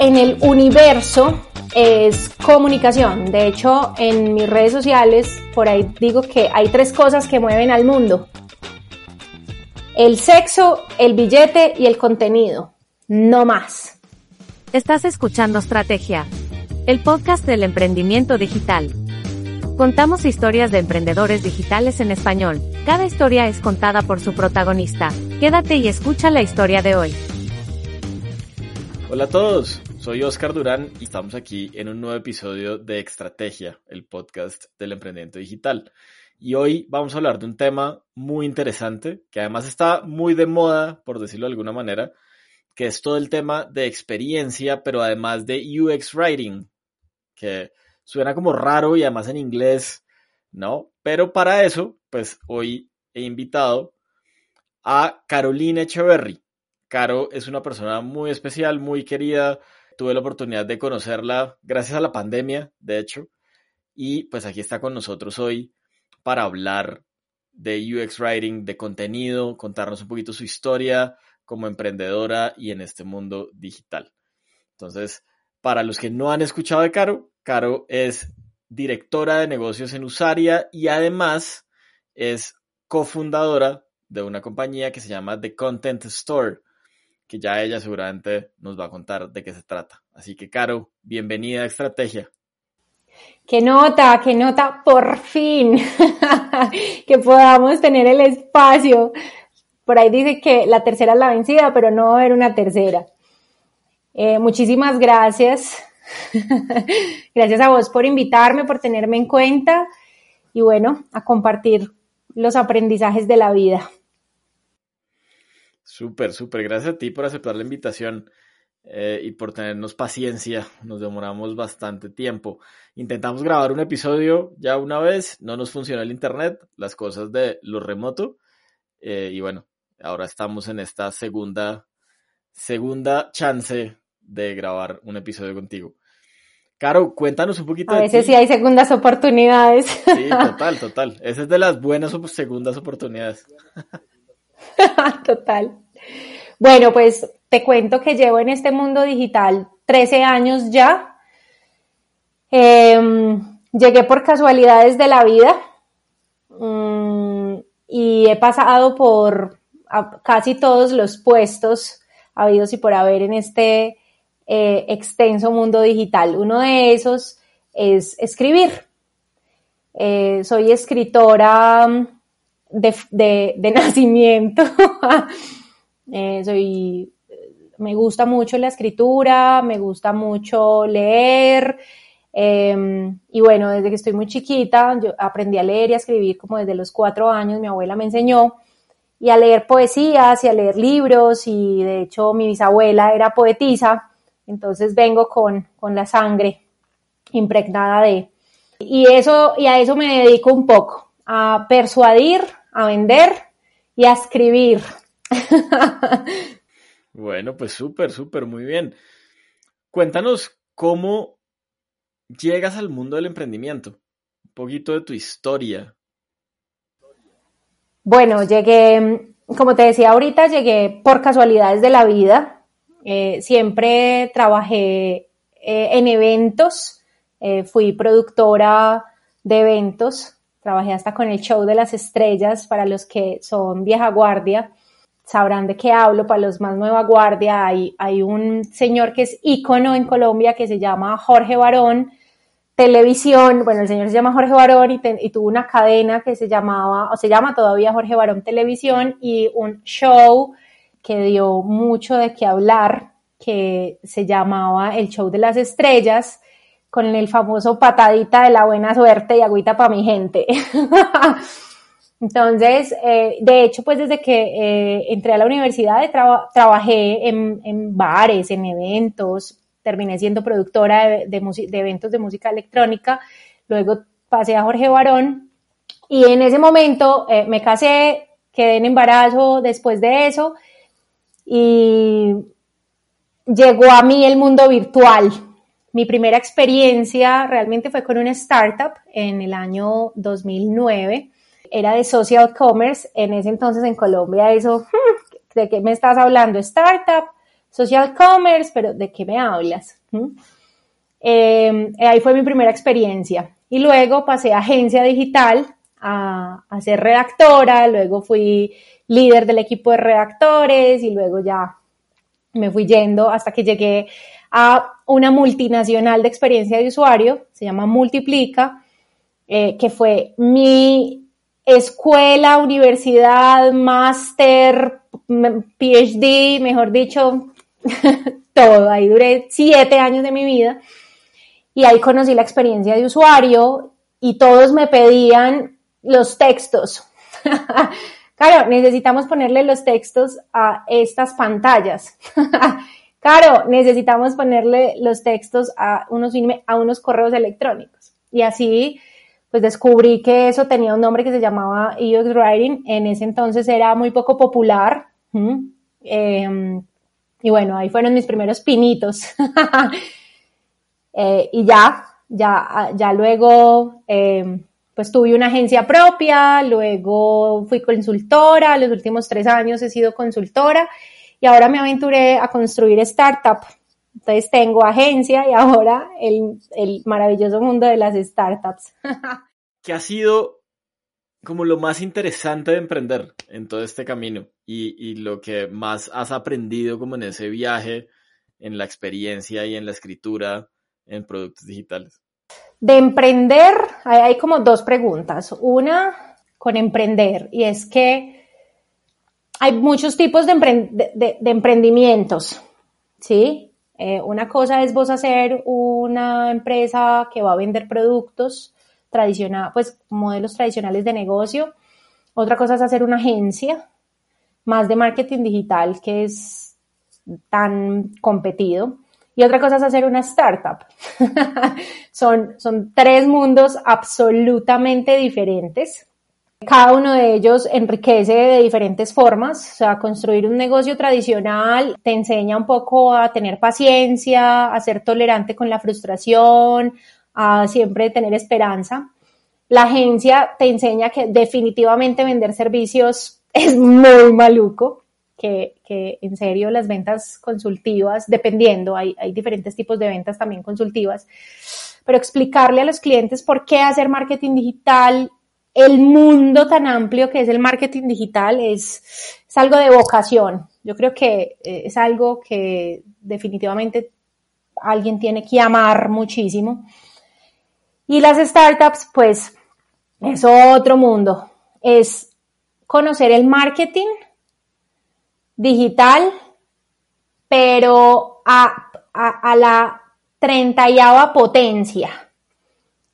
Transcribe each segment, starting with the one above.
En el universo es comunicación. De hecho, en mis redes sociales, por ahí digo que hay tres cosas que mueven al mundo. El sexo, el billete y el contenido. No más. Estás escuchando Estrategia, el podcast del emprendimiento digital. Contamos historias de emprendedores digitales en español. Cada historia es contada por su protagonista. Quédate y escucha la historia de hoy. Hola a todos, soy Oscar Durán y estamos aquí en un nuevo episodio de Estrategia, el podcast del emprendimiento digital. Y hoy vamos a hablar de un tema muy interesante, que además está muy de moda, por decirlo de alguna manera, que es todo el tema de experiencia, pero además de UX Writing, que suena como raro y además en inglés, ¿no? Pero para eso, pues hoy he invitado a Carolina Echeverry. Caro es una persona muy especial, muy querida. Tuve la oportunidad de conocerla gracias a la pandemia, de hecho. Y pues aquí está con nosotros hoy para hablar de UX Writing, de contenido, contarnos un poquito su historia como emprendedora y en este mundo digital. Entonces, para los que no han escuchado de Caro, Caro es directora de negocios en Usaria y además es cofundadora de una compañía que se llama The Content Store, que ya ella seguramente nos va a contar de qué se trata. Así que, Caro, bienvenida a Estrategia. Qué nota, qué nota, por fin, que podamos tener el espacio. Por ahí dice que la tercera es la vencida, pero no va a haber una tercera. Eh, muchísimas gracias. gracias a vos por invitarme, por tenerme en cuenta y bueno, a compartir los aprendizajes de la vida. Súper, súper. Gracias a ti por aceptar la invitación eh, y por tenernos paciencia. Nos demoramos bastante tiempo. Intentamos grabar un episodio ya una vez, no nos funcionó el internet, las cosas de lo remoto. Eh, y bueno, ahora estamos en esta segunda, segunda chance de grabar un episodio contigo. Caro, cuéntanos un poquito. A veces sí hay segundas oportunidades. Sí, total, total. Esa es de las buenas segundas oportunidades. Total. Bueno, pues te cuento que llevo en este mundo digital 13 años ya. Em, llegué por casualidades de la vida mm, y he pasado por casi todos los puestos habidos y por haber en este eh, extenso mundo digital. Uno de esos es escribir. Eh, soy escritora de, nacimiento. Eh, soy, me gusta mucho la escritura, me gusta mucho leer. Em, y bueno, desde que estoy muy chiquita, aprendí a leer y a escribir como desde los cuatro años, mi abuela me enseñó, y a leer poesías y a leer libros, y de hecho mi bisabuela era poetisa, entonces vengo con, con la sangre impregnada de... Y, eso, y a eso me dedico un poco, a persuadir a vender y a escribir. bueno, pues súper, súper, muy bien. Cuéntanos cómo llegas al mundo del emprendimiento, un poquito de tu historia. Bueno, llegué, como te decía ahorita, llegué por casualidades de la vida. Eh, siempre trabajé eh, en eventos, eh, fui productora de eventos Trabajé hasta con el show de las estrellas para los que son vieja guardia. Sabrán de qué hablo. Para los más nueva guardia hay, hay un señor que es ícono en Colombia que se llama Jorge Barón. Televisión, bueno, el señor se llama Jorge Barón y, y tuvo una cadena que se llamaba, o se llama todavía Jorge Barón Televisión y un show que dio mucho de qué hablar, que se llamaba El Show de las Estrellas con el famoso patadita de la buena suerte y agüita para mi gente. Entonces, eh, de hecho, pues desde que eh, entré a la universidad trabajé en, bares, en eventos, terminé siendo productora de, eventos de música electrónica, luego pasé a Jorge Barón y en ese momento eh, me casé, quedé en embarazo después de eso y llegó a mí el mundo virtual. Mi primera experiencia realmente fue con una startup en el año 2009 era de social commerce. En ese entonces en Colombia eso, hmm, ¿de qué me estás hablando? Startup, social commerce, pero ¿de qué me hablas? Hmm. Em, ahí fue mi primera experiencia. Y luego pasé a agencia digital a, a, ser redactora, luego fui líder del equipo de redactores y luego ya me fui yendo hasta que llegué a una multinacional de experiencia de usuario, se llama Multiplica, eh, que fue mi escuela, universidad, máster, PhD, mejor dicho, todo. Ahí duré siete años de mi vida y ahí conocí la experiencia de usuario y todos me pedían los textos. claro, necesitamos ponerle los textos a estas pantallas. claro, necesitamos ponerle los textos a unos, a unos correos electrónicos. Y así pues descubrí que eso tenía un nombre que se llamaba UX Writing. En ese entonces era muy poco popular. Em, y bueno, ahí fueron mis primeros pinitos. Eh, y ya, ya, ya luego, em, pues tuve una agencia propia, luego fui consultora, los últimos tres años he sido consultora y ahora me aventuré a construir startup. Entonces tengo agencia y ahora el, el maravilloso mundo de las startups. ¿Qué ha sido como lo más interesante de emprender en todo este camino y, y, lo que más has aprendido como en ese viaje, en la experiencia y en la escritura en productos digitales? De emprender, hay, hay como dos preguntas. Una con emprender y es que hay muchos tipos de, de, de emprendimientos, ¿sí? Eh, una cosa es vos hacer una empresa que va a vender productos tradicionales, pues modelos tradicionales de negocio. Otra cosa es hacer una agencia más de marketing digital que es tan competido. Y otra cosa es hacer una startup. son, son tres mundos absolutamente diferentes. Cada uno de ellos enriquece de diferentes formas, o sea, construir un negocio tradicional te enseña un poco a tener paciencia, a ser tolerante con la frustración, a siempre tener esperanza. La agencia te enseña que definitivamente vender servicios es muy maluco, que, que en serio las ventas consultivas, dependiendo, hay, hay diferentes tipos de ventas también consultivas, pero explicarle a los clientes por qué hacer marketing digital el mundo tan amplio que es el marketing digital es, algo de vocación. Yo creo que eh, es algo que definitivamente alguien tiene que amar muchísimo. Y las startups, pues, es otro mundo. Es conocer el marketing digital, pero a, a, a la potencia.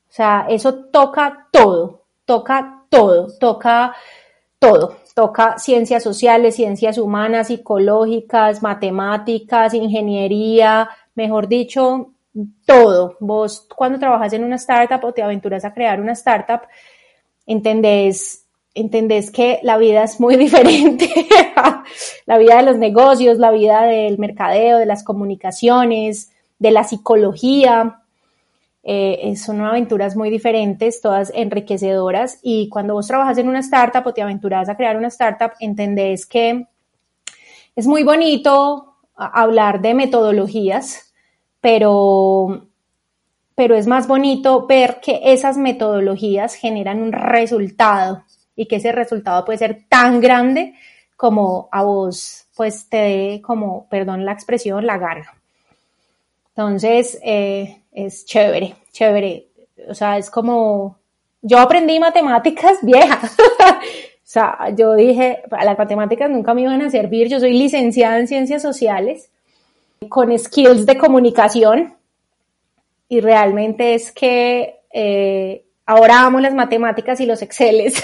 O sea, eso toca todo toca todo, toca todo, toca ciencias sociales, ciencias humanas, psicológicas, matemáticas, ingeniería, mejor dicho, todo. Vos cuando trabajas en una startup o te aventuras a crear una startup, entendés, entendés que la vida es muy diferente. la vida de los negocios, la vida del mercadeo, de las comunicaciones, de la psicología, eh, son aventuras muy diferentes, todas enriquecedoras y cuando vos trabajas en una startup o te aventuras a crear una startup, entendés que es muy bonito hablar de metodologías, pero, pero es más bonito ver que esas metodologías generan un resultado y que ese resultado puede ser tan grande como a vos pues te dé como, perdón la expresión, la gana. Entonces, eh, es chévere, chévere. O sea, es como, yo aprendí matemáticas viejas. o sea, yo dije, las matemáticas nunca me iban a servir. Yo soy licenciada en ciencias sociales con skills de comunicación y realmente es que eh, ahora amo las matemáticas y los exceles.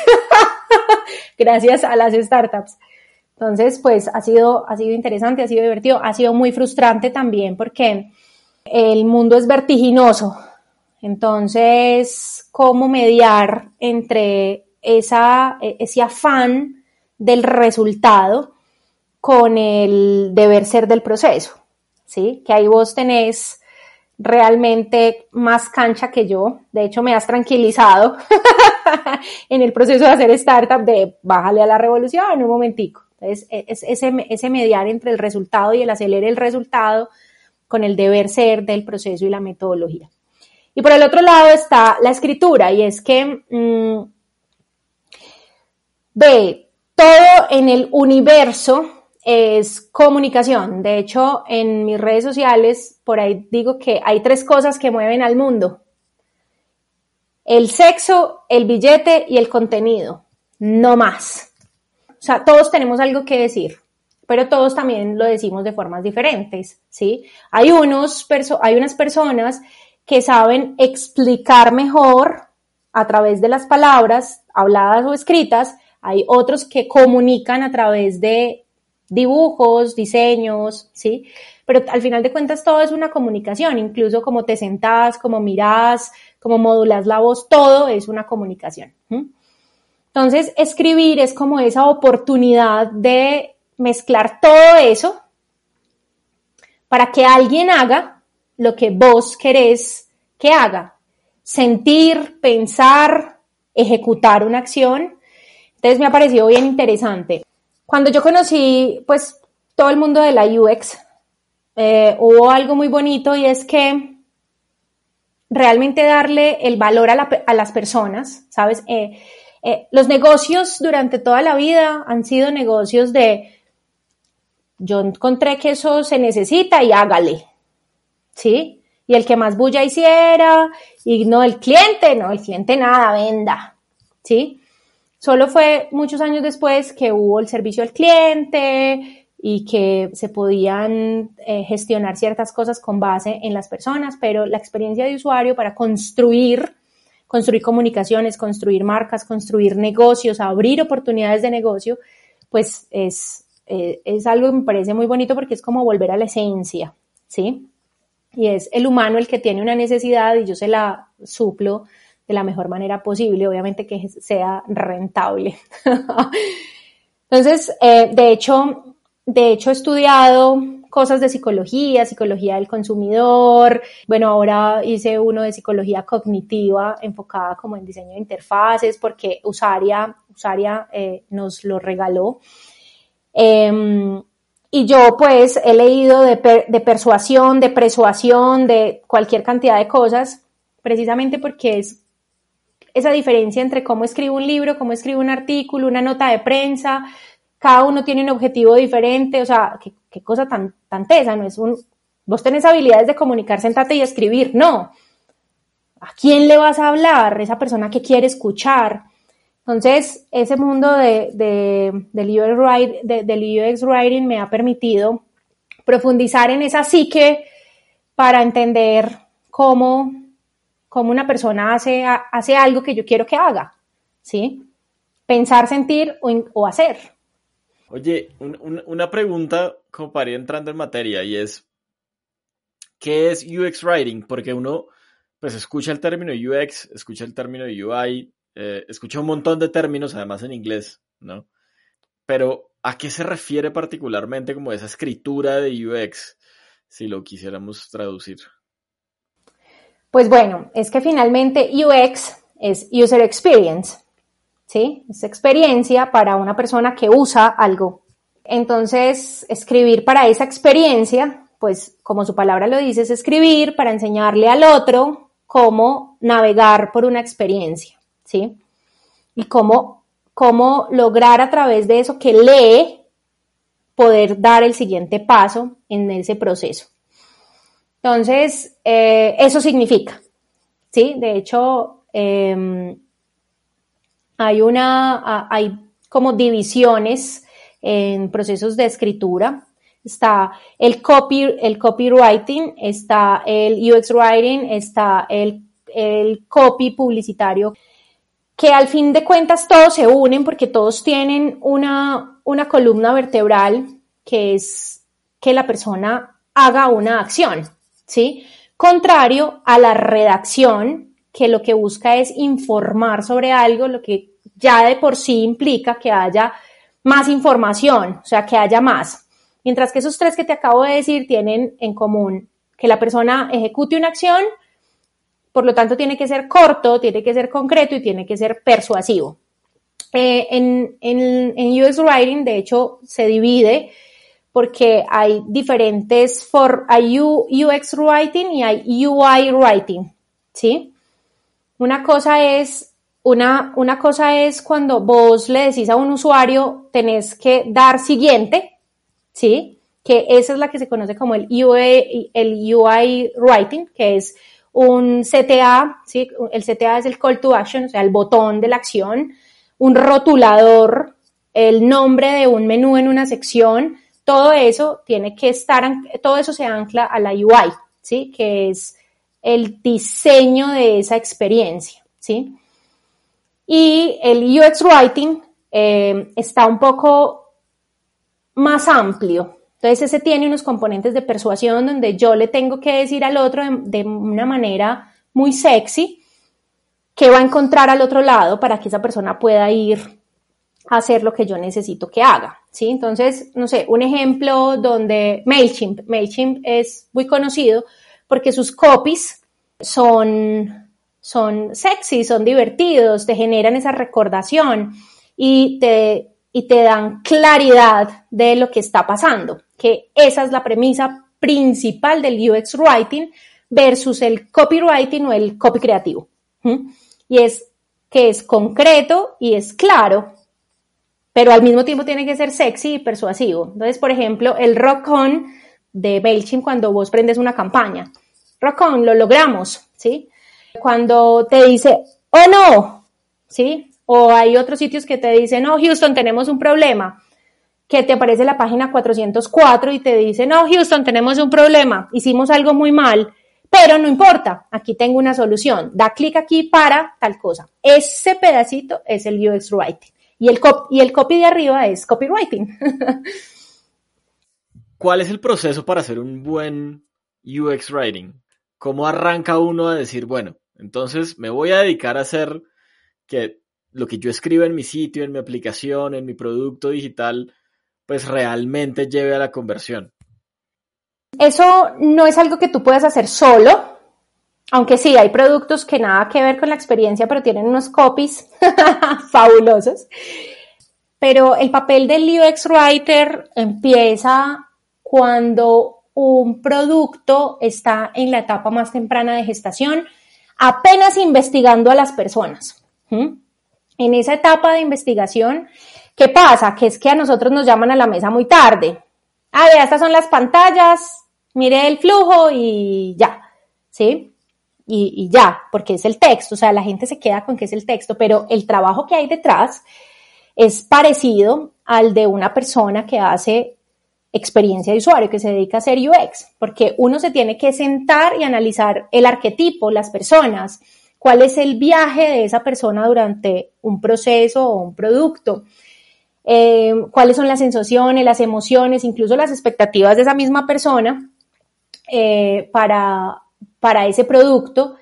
gracias a las startups. Entonces, pues ha sido, ha sido interesante, ha sido divertido, ha sido muy frustrante también porque el mundo es vertiginoso. Entonces, ¿cómo mediar entre esa, ese afán del resultado con el deber ser del proceso? ¿Sí? Que ahí vos tenés realmente más cancha que yo. De hecho, me has tranquilizado en el proceso de hacer startup de bájale a la revolución en un momentico. Entonces, es ese, ese mediar entre el resultado y el acelerar el resultado con el deber ser del proceso y la metodología. Y por el otro lado está la escritura, y es que mm, ve, todo en el universo es comunicación. De hecho, en mis redes sociales, por ahí digo que hay tres cosas que mueven al mundo. El sexo, el billete y el contenido. No más. O sea, todos tenemos algo que decir, pero todos también lo decimos de formas diferentes, ¿sí? Hay, unos hay unas personas que saben explicar mejor a través de las palabras habladas o escritas, hay otros que comunican a través de dibujos, diseños, ¿sí? Pero al final de cuentas todo es una comunicación, incluso como te sentás, como mirás, como modulas la voz, todo es una comunicación. Entonces, escribir es como esa oportunidad de mezclar todo eso para que alguien haga lo que vos querés que haga. Sentir, pensar, ejecutar una acción. Entonces me ha parecido bien interesante. Cuando yo conocí, pues, todo el mundo de la UX, eh, hubo algo muy bonito y es que realmente darle el valor a, las personas, ¿sabes? Eh, eh, los negocios durante toda la vida han sido negocios de yo encontré que eso se necesita y hágale, ¿sí? Y el que más bulla hiciera, y no el cliente, no, el cliente nada, venda, ¿sí? Solo fue muchos años después que hubo el servicio al cliente y que se podían eh, gestionar ciertas cosas con base en las personas, pero la experiencia de usuario para construir, construir comunicaciones, construir marcas, construir negocios, abrir oportunidades de negocio, pues es, eh, es algo que me parece muy bonito porque es como volver a la esencia, ¿sí? Y es el humano el que tiene una necesidad y yo se la suplo de la mejor manera posible, obviamente que sea rentable. Entonces, eh, de hecho, de hecho he estudiado cosas de psicología, psicología del consumidor. Bueno, ahora hice uno de psicología cognitiva enfocada como en diseño de interfaces porque Usaria, Usaria eh, nos lo regaló. Em, y yo pues he leído de, de persuasión, de persuasión, de cualquier cantidad de cosas, precisamente porque es esa diferencia entre cómo escribo un libro, cómo escribo un artículo, una nota de prensa, cada uno tiene un objetivo diferente, o sea, qué, cosa tan, tan tesa, no es un, vos tenés habilidades de comunicar, sentate y escribir, no. ¿A quién le vas a hablar? Esa persona que quiere escuchar. Entonces, ese mundo de, de, del, UX, Writing me ha permitido profundizar en esa psique para entender cómo cómo una persona hace, hace algo que yo quiero que haga, ¿sí? Pensar, sentir o, hacer. Oye, una pregunta como para ir entrando en materia y es, ¿qué es UX Writing? Porque uno, pues, escucha el término UX, escucha el término UI, eh, escucha un montón de términos, además en inglés, ¿no? Pero, ¿a qué se refiere particularmente como esa escritura de UX, si lo quisiéramos traducir? Pues bueno, es que finalmente UX es User Experience, ¿sí? Es experiencia para una persona que usa algo. Entonces, escribir para esa experiencia, pues como su palabra lo dice, es escribir para enseñarle al otro cómo navegar por una experiencia, ¿sí? Y cómo, cómo lograr a través de eso que lee poder dar el siguiente paso en ese proceso. Entonces, eh, eso significa, ¿sí? De hecho, em, hay una, hay como divisiones en procesos de escritura. Está el, copy, el copywriting, está el UX writing, está el, el copy publicitario, que al fin de cuentas todos se unen porque todos tienen una, una columna vertebral que es que la persona haga una acción, ¿sí? Contrario a la redacción, que lo que busca es informar sobre algo, lo que ya de por sí implica que haya más información, o sea, que haya más. Mientras que esos tres que te acabo de decir tienen en común que la persona ejecute una acción, por lo tanto tiene que ser corto, tiene que ser concreto y tiene que ser persuasivo. Eh, en, en, en UX Writing, de hecho, se divide porque hay diferentes, for, hay UX Writing y hay UI Writing, ¿sí? Una cosa es, una, una cosa es cuando vos le decís a un usuario, tenés que dar siguiente, ¿sí? Que esa es la que se conoce como el el UI Writing, que es un CTA, ¿sí? El CTA es el call to action, o sea, el botón de la acción, un rotulador, el nombre de un menú en una sección, todo eso tiene que estar, todo eso se ancla a la UI, ¿sí? Que es el diseño de esa experiencia, ¿sí? Y el UX Writing eh, está un poco más amplio. Entonces ese tiene unos componentes de persuasión donde yo le tengo que decir al otro de, una manera muy sexy qué va a encontrar al otro lado para que esa persona pueda ir a hacer lo que yo necesito que haga. ¿sí? Entonces, no sé, un ejemplo donde MailChimp, MailChimp es muy conocido porque sus copies son, son sexy, son divertidos, te generan esa recordación y te, y te dan claridad de lo que está pasando, que esa es la premisa principal del UX Writing versus el copywriting o el copy creativo. Y es que es concreto y es claro, pero al mismo tiempo tiene que ser sexy y persuasivo. Entonces, por ejemplo, el rock on de MailChimp cuando vos prendes una campaña. Rock on, lo logramos, ¿sí? Cuando te dice, oh no, ¿sí? O hay otros sitios que te dicen, no, Houston, tenemos un problema. Que te aparece la página 404 y te dice, no, Houston, tenemos un problema. Hicimos algo muy mal, pero no importa. Aquí tengo una solución. Da clic aquí para tal cosa. Ese pedacito es el UX Writing. Y el, y el copy de arriba es copywriting. ¿Cuál es el proceso para hacer un buen UX writing? ¿Cómo arranca uno a decir, bueno, entonces me voy a dedicar a hacer que lo que yo escriba en mi sitio, en mi aplicación, en mi producto digital, pues realmente lleve a la conversión? Eso no es algo que tú puedas hacer solo, aunque sí, hay productos que nada que ver con la experiencia, pero tienen unos copies fabulosos. Pero el papel del UX Writer empieza cuando un producto está en la etapa más temprana de gestación, apenas investigando a las personas. En esa etapa de investigación, ¿qué pasa? Que es que a nosotros nos llaman a la mesa muy tarde. Ah, vea, estas son las pantallas, mire el flujo y ya, ¿sí? y, ya, porque es el texto, o sea, la gente se queda con que es el texto, pero el trabajo que hay detrás es parecido al de una persona que hace experiencia de usuario, que se dedica a hacer UX, porque uno se tiene que sentar y analizar el arquetipo, las personas, cuál es el viaje de esa persona durante un proceso o un producto, eh, cuáles son las sensaciones, las emociones, incluso las expectativas de esa misma persona eh, para, para ese producto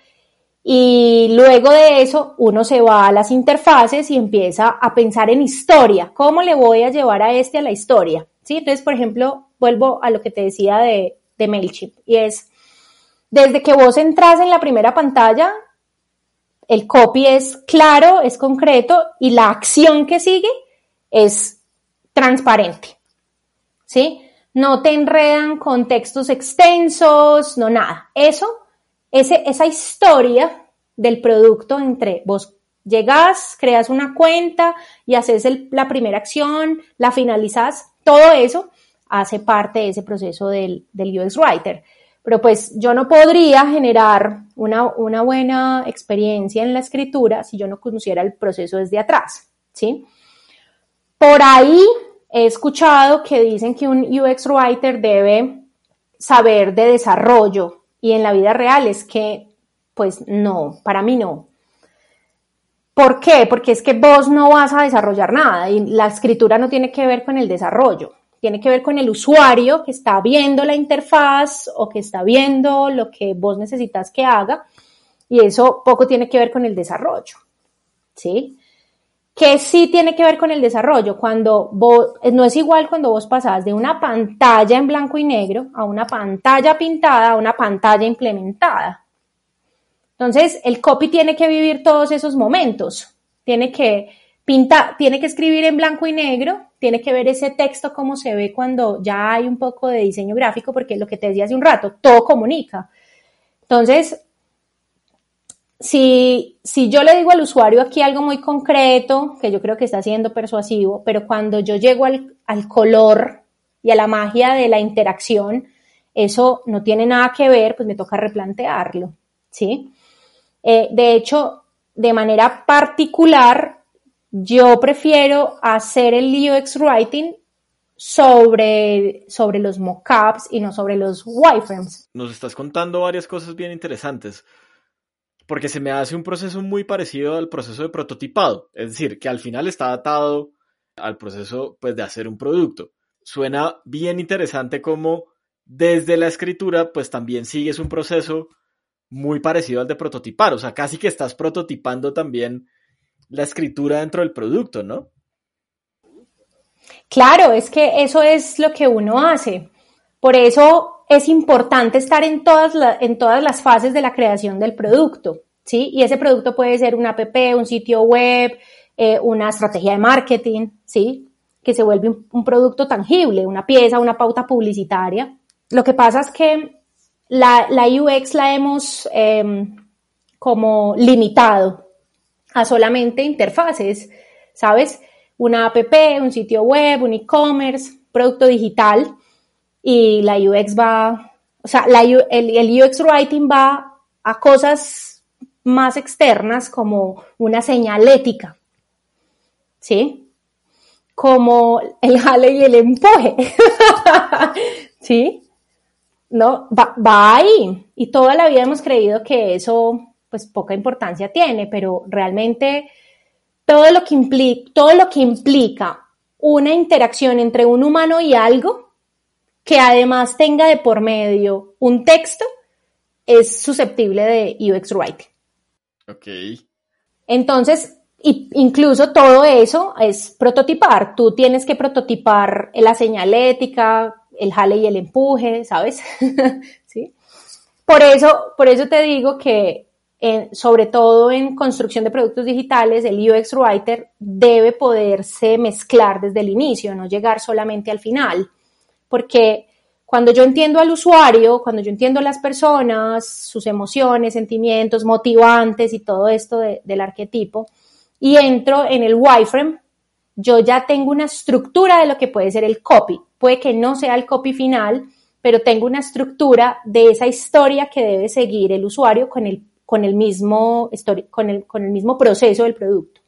y luego de eso uno se va a las interfaces y empieza a pensar en historia, cómo le voy a llevar a este a la historia. ¿Sí? Entonces, por ejemplo, vuelvo a lo que te decía de, de MailChimp y es, desde que vos entras en la primera pantalla, el copy es claro, es concreto y la acción que sigue es transparente. ¿Sí? No te enredan con textos extensos, no nada. Eso esa historia del producto entre vos llegas, creas una cuenta y haces la primera acción, la finalizas, todo eso hace parte de ese proceso del, del UX Writer. Pero pues yo no podría generar una, una, buena experiencia en la escritura si yo no conociera el proceso desde atrás, ¿sí? Por ahí he escuchado que dicen que un UX Writer debe saber de desarrollo y en la vida real es que, pues no, para mí no. ¿Por qué? Porque es que vos no vas a desarrollar nada y la escritura no tiene que ver con el desarrollo, tiene que ver con el usuario que está viendo la interfaz o que está viendo lo que vos necesitas que haga y eso poco tiene que ver con el desarrollo, ¿sí? Que sí tiene que ver con el desarrollo, cuando vos, no es igual cuando vos pasás de una pantalla en blanco y negro a una pantalla pintada a una pantalla implementada. Entonces, el copy tiene que vivir todos esos momentos, tiene que pintar, tiene que escribir en blanco y negro, tiene que ver ese texto como se ve cuando ya hay un poco de diseño gráfico, porque lo que te decía hace un rato, todo comunica. Entonces, si, si yo le digo al usuario aquí algo muy concreto, que yo creo que está siendo persuasivo, pero cuando yo llego al, al color y a la magia de la interacción, eso no tiene nada que ver, pues me toca replantearlo, ¿sí? Eh, de hecho, de manera particular, yo prefiero hacer el UX Writing sobre, sobre los mockups y no sobre los wireframes. Nos estás contando varias cosas bien interesantes, porque se me hace un proceso muy parecido al proceso de prototipado, es decir, que al final está atado al proceso pues, de hacer un producto. Suena bien interesante como desde la escritura pues también sigues un proceso muy parecido al de prototipar, o sea, casi que estás prototipando también la escritura dentro del producto, ¿no? Claro, es que eso es lo que uno hace. Por eso es importante estar en todas, en todas las fases de la creación del producto, ¿sí? Y ese producto puede ser una app, un sitio web, eh, una estrategia de marketing, ¿sí? Que se vuelve un producto tangible, una pieza, una pauta publicitaria. Lo que pasa es que la, la UX la hemos em, como limitado a solamente interfaces, ¿sabes? Una app, un sitio web, un e-commerce, producto digital y la UX va, o sea, el, UX Writing va a cosas más externas como una señalética, ¿sí? Como el jale y el empuje, ¿sí? no, va, ahí. Y toda la vida hemos creído que eso, pues poca importancia tiene, pero realmente todo lo que implica, todo lo que implica una interacción entre un humano y algo, que además tenga de por medio un texto, es susceptible de UX Writing. Ok. Entonces, incluso todo eso es prototipar. Tú tienes que prototipar la señalética, el jale y el empuje, ¿sabes? ¿Sí? Por eso, por eso te digo que sobre todo en construcción de productos digitales, el UX Writer debe poderse mezclar desde el inicio, no llegar solamente al final, porque cuando yo entiendo al usuario, cuando yo entiendo a las personas, sus emociones, sentimientos, motivantes y todo esto del arquetipo, y entro en el wireframe, yo ya tengo una estructura de lo que puede ser el copy. Puede que no sea el copy final, pero tengo una estructura de esa historia que debe seguir el usuario con el, con el, mismo, con el, con el mismo proceso del producto.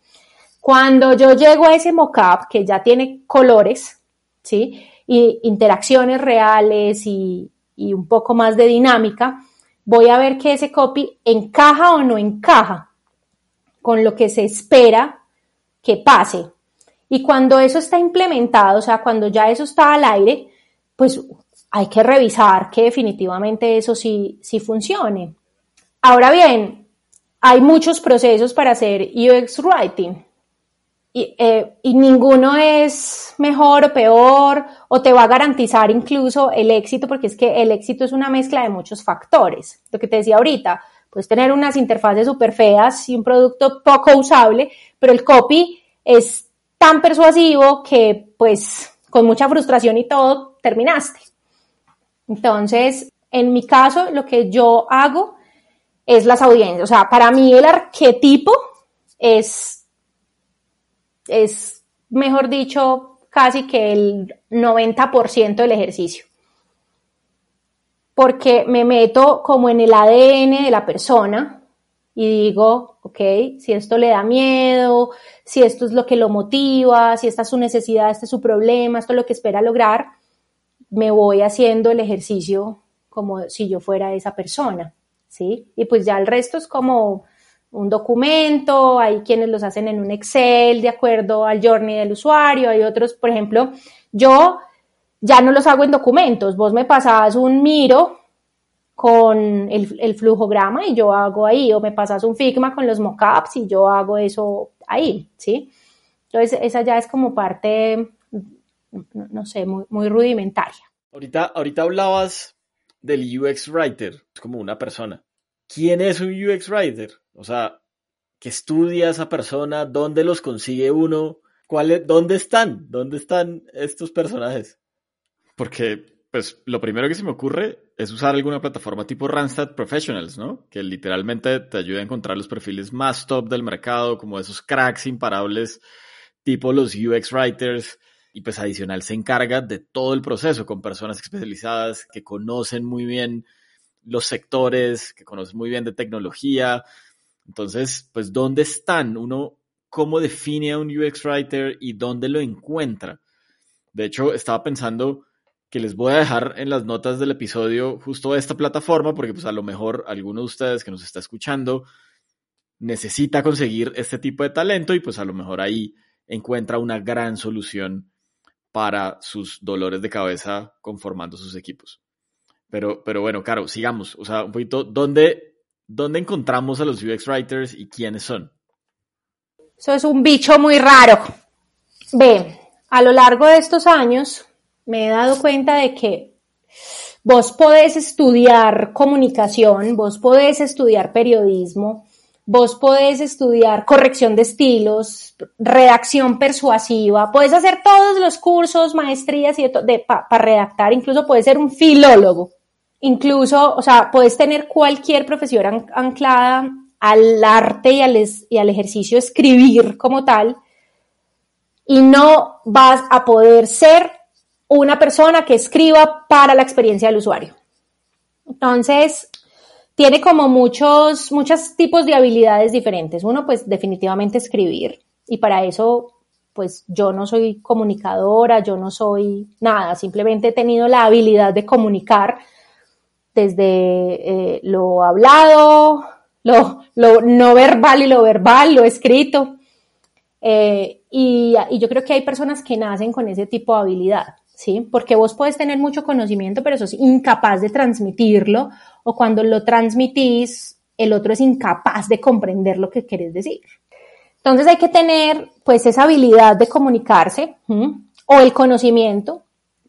Cuando yo llego a ese mockup que ya tiene colores, ¿sí? Y interacciones reales y, y un poco más de dinámica, voy a ver que ese copy encaja o no encaja con lo que se espera que pase y cuando eso está implementado, o sea, cuando ya eso está al aire, pues hay que revisar que definitivamente eso sí, sí funcione. Ahora bien, hay muchos procesos para hacer UX Writing. Y, eh, y, ninguno es mejor o peor o te va a garantizar incluso el éxito porque es que el éxito es una mezcla de muchos factores. Lo que te decía ahorita, puedes tener unas interfaces súper feas y un producto poco usable, pero el copy es tan persuasivo que pues con mucha frustración y todo terminaste. Entonces, en mi caso, lo que yo hago es las audiencias. O sea, para mí el arquetipo es, es mejor dicho, casi que el 90% del ejercicio. Porque me meto como en el ADN de la persona, y digo, ok, si esto le da miedo, si esto es lo que lo motiva, si esta es su necesidad, este es su problema, esto es lo que espera lograr, me voy haciendo el ejercicio como si yo fuera esa persona, ¿sí? Y pues ya el resto es como un documento, hay quienes los hacen en un Excel de acuerdo al journey del usuario, hay otros, por ejemplo, yo ya no los hago en documentos, vos me pasás un Miro con el, el flujograma y yo hago ahí, o me pasas un Figma con los mockups y yo hago eso ahí, ¿sí? Entonces, esa ya es como parte, no, sé, muy, muy rudimentaria. Ahorita, ahorita hablabas del UX Writer, es como una persona. ¿Quién es un UX Writer? O sea, ¿qué estudia esa persona? ¿Dónde los consigue uno? ¿Cuál ¿Dónde están? ¿Dónde están estos personajes? Porque, pues, lo primero que se me ocurre es usar alguna plataforma tipo Randstad Professionals, ¿no? Que literalmente te ayuda a encontrar los perfiles más top del mercado, como esos cracks imparables, tipo los UX Writers, y pues adicional se encarga de todo el proceso con personas especializadas que conocen muy bien los sectores, que conocen muy bien de tecnología, entonces, pues, ¿dónde están? Uno, ¿cómo define a un UX Writer y dónde lo encuentra? De hecho, estaba pensando que les voy a dejar en las notas del episodio justo esta plataforma, porque pues a lo mejor alguno de ustedes que nos está escuchando necesita conseguir este tipo de talento y pues a lo mejor ahí encuentra una gran solución para sus dolores de cabeza conformando sus equipos. Pero, pero bueno, Caro, sigamos. O sea, un poquito, ¿dónde ¿Dónde encontramos a los UX Writers y quiénes son? Eso es un bicho muy raro. Ve, a lo largo de estos años me he dado cuenta de que vos podés estudiar comunicación, vos podés estudiar periodismo, vos podés estudiar corrección de estilos, redacción persuasiva, puedes hacer todos los cursos, maestrías y para redactar, incluso puedes ser un filólogo incluso, o sea, puedes tener cualquier profesión anclada al arte y al, y al ejercicio de escribir como tal, y no vas a poder ser una persona que escriba para la experiencia del usuario. Entonces, tiene como muchos, muchos tipos de habilidades diferentes. Uno, pues definitivamente escribir, y para eso, pues yo no soy comunicadora, yo no soy nada, simplemente he tenido la habilidad de comunicar desde eh, lo hablado, lo, lo, no verbal y lo verbal, lo escrito. Eh, y, y, yo creo que hay personas que nacen con ese tipo de habilidad, ¿sí? Porque vos puedes tener mucho conocimiento, pero sos incapaz de transmitirlo, o cuando lo transmitís, el otro es incapaz de comprender lo que querés decir. Entonces hay que tener, pues, esa habilidad de comunicarse, o el conocimiento,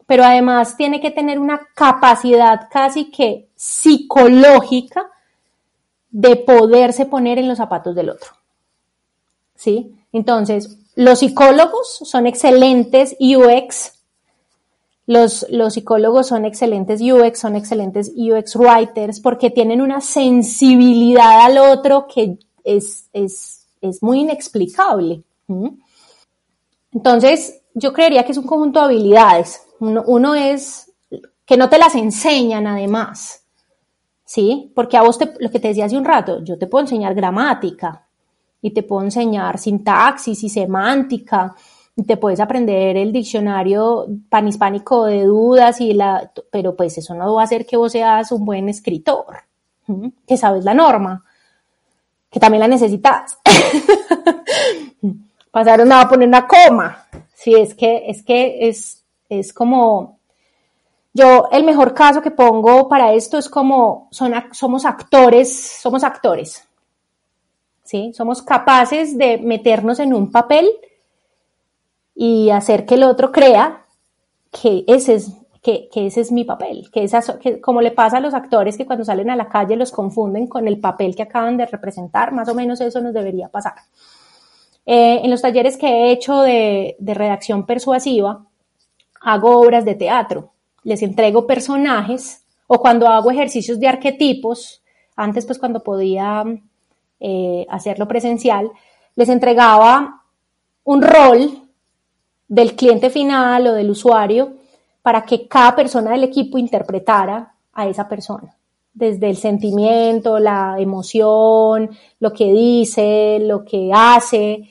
pero además tiene que tener una capacidad casi que psicológica de poderse poner en los zapatos del otro. ¿Sí? Entonces, los psicólogos son excelentes UX, los, los, psicólogos son excelentes UX, son excelentes UX writers, porque tienen una sensibilidad al otro que es, es, es muy inexplicable. Entonces, yo creería que es un conjunto de habilidades. Uno, es que no te las enseñan además, ¿sí? Porque a vos lo que te decía hace un rato, yo te puedo enseñar gramática y te puedo enseñar sintaxis y semántica y te puedes aprender el diccionario panhispánico de dudas y la, pero pues eso no va a hacer que vos seas un buen escritor, que sabes la norma, que también la necesitas. Pasaron a poner una coma. Sí, es que, es que es, es como, yo el mejor caso que pongo para esto es como son, somos actores, somos actores, ¿sí? Somos capaces de meternos en un papel y hacer que el otro crea que ese es, que, ese es mi papel, que, que como le pasa a los actores que cuando salen a la calle los confunden con el papel que acaban de representar, más o menos eso nos debería pasar. Eh, en los talleres que he hecho de, de redacción persuasiva, hago obras de teatro, les entrego personajes o cuando hago ejercicios de arquetipos, antes pues cuando podía eh, hacerlo presencial, les entregaba un rol del cliente final o del usuario para que cada persona del equipo interpretara a esa persona, desde el sentimiento, la emoción, lo que dice, lo que hace.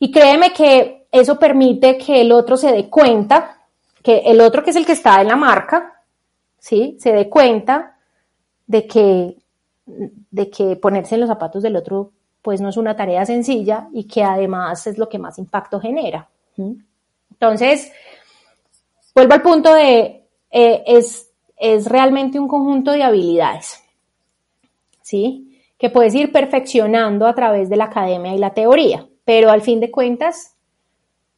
Y créeme que eso permite que el otro se dé cuenta, que el otro que es el que está en la marca, ¿sí? Se dé cuenta de que de que ponerse en los zapatos del otro pues no es una tarea sencilla y que además es lo que más impacto genera. Entonces, vuelvo al punto de, eh, es, es realmente un conjunto de habilidades, ¿sí? Que puedes ir perfeccionando a través de la academia y la teoría, pero al fin de cuentas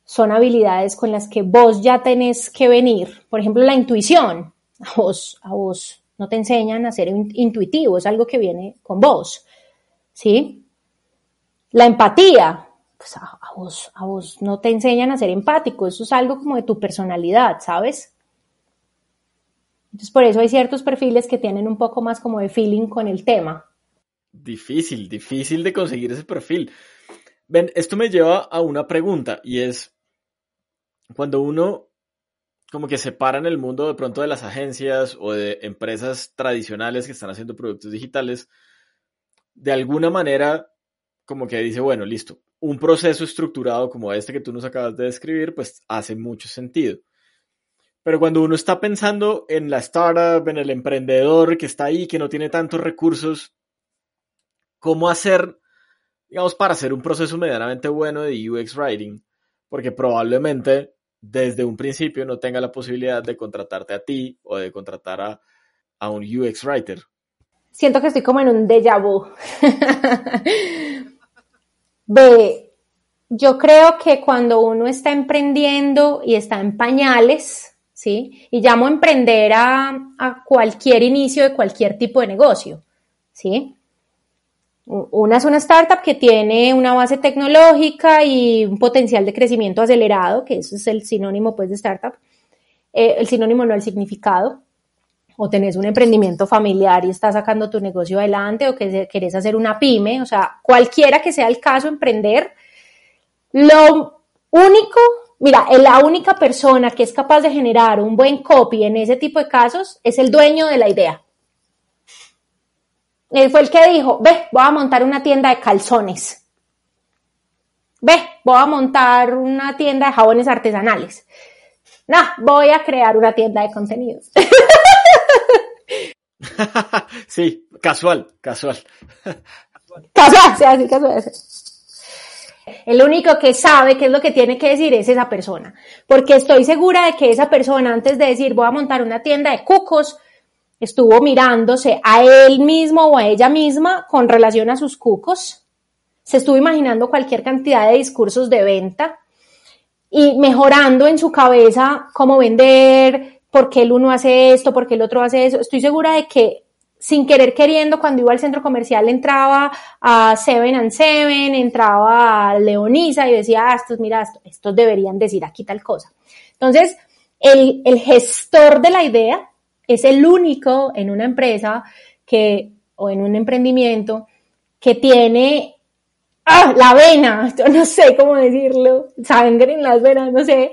son habilidades con las que vos ya tenés que venir. Por ejemplo, la intuición. A vos, a vos no te enseñan a ser intuitivo, es algo que viene con vos, ¿sí? La empatía, pues a, vos, a vos no te enseñan a ser empático, eso es algo como de tu personalidad, ¿sabes? Entonces por eso hay ciertos perfiles que tienen un poco más como de feeling con el tema. Difícil, difícil de conseguir ese perfil. Ven, esto me lleva a una pregunta y es, cuando uno como que se para en el mundo de pronto de las agencias o de empresas tradicionales que están haciendo productos digitales, de alguna manera como que dice, bueno, listo, un proceso estructurado como este que tú nos acabas de describir, pues hace mucho sentido. Pero cuando uno está pensando en la startup, en el emprendedor que está ahí, que no tiene tantos recursos, ¿cómo hacer, digamos, para hacer un proceso medianamente bueno de UX Writing? Porque probablemente desde un principio no tenga la posibilidad de contratarte a ti o de contratar a, a un UX Writer. Siento que estoy como en un déjà vu. Ve, yo creo que cuando uno está emprendiendo y está en pañales, ¿sí? Y llamo emprender a, cualquier inicio de cualquier tipo de negocio, ¿sí? Una es una startup que tiene una base tecnológica y un potencial de crecimiento acelerado, que eso es el sinónimo pues de startup. Eh, el sinónimo no el significado. O tenés un emprendimiento familiar y estás sacando tu negocio adelante o que querés hacer una pyme, o sea, cualquiera que sea el caso, emprender, lo único, mira, la única persona que es capaz de generar un buen copy en ese tipo de casos es el dueño de la idea. Él fue el que dijo, ve, voy a montar una tienda de calzones. Ve, voy a montar una tienda de jabones artesanales. No, voy a crear una tienda de contenidos. sí, casual, casual. Casual, sí, así casual. El único que sabe qué es lo que tiene que decir es esa persona. Porque estoy segura de que esa persona, antes de decir voy a montar una tienda de cucos, estuvo mirándose a él mismo o a ella misma con relación a sus cucos. Se estuvo imaginando cualquier cantidad de discursos de venta y mejorando en su cabeza cómo vender, por qué el uno hace esto, por qué el otro hace eso. Estoy segura de que sin querer queriendo, cuando iba al centro comercial, entraba a Seven and Seven, entraba a Leonisa y decía, ah, estos, mira, estos, deberían decir aquí tal cosa. Entonces, el gestor de la idea es el único en una empresa que, o en un emprendimiento que tiene ah, la vena, yo no sé cómo decirlo, sangre en las venas, no sé,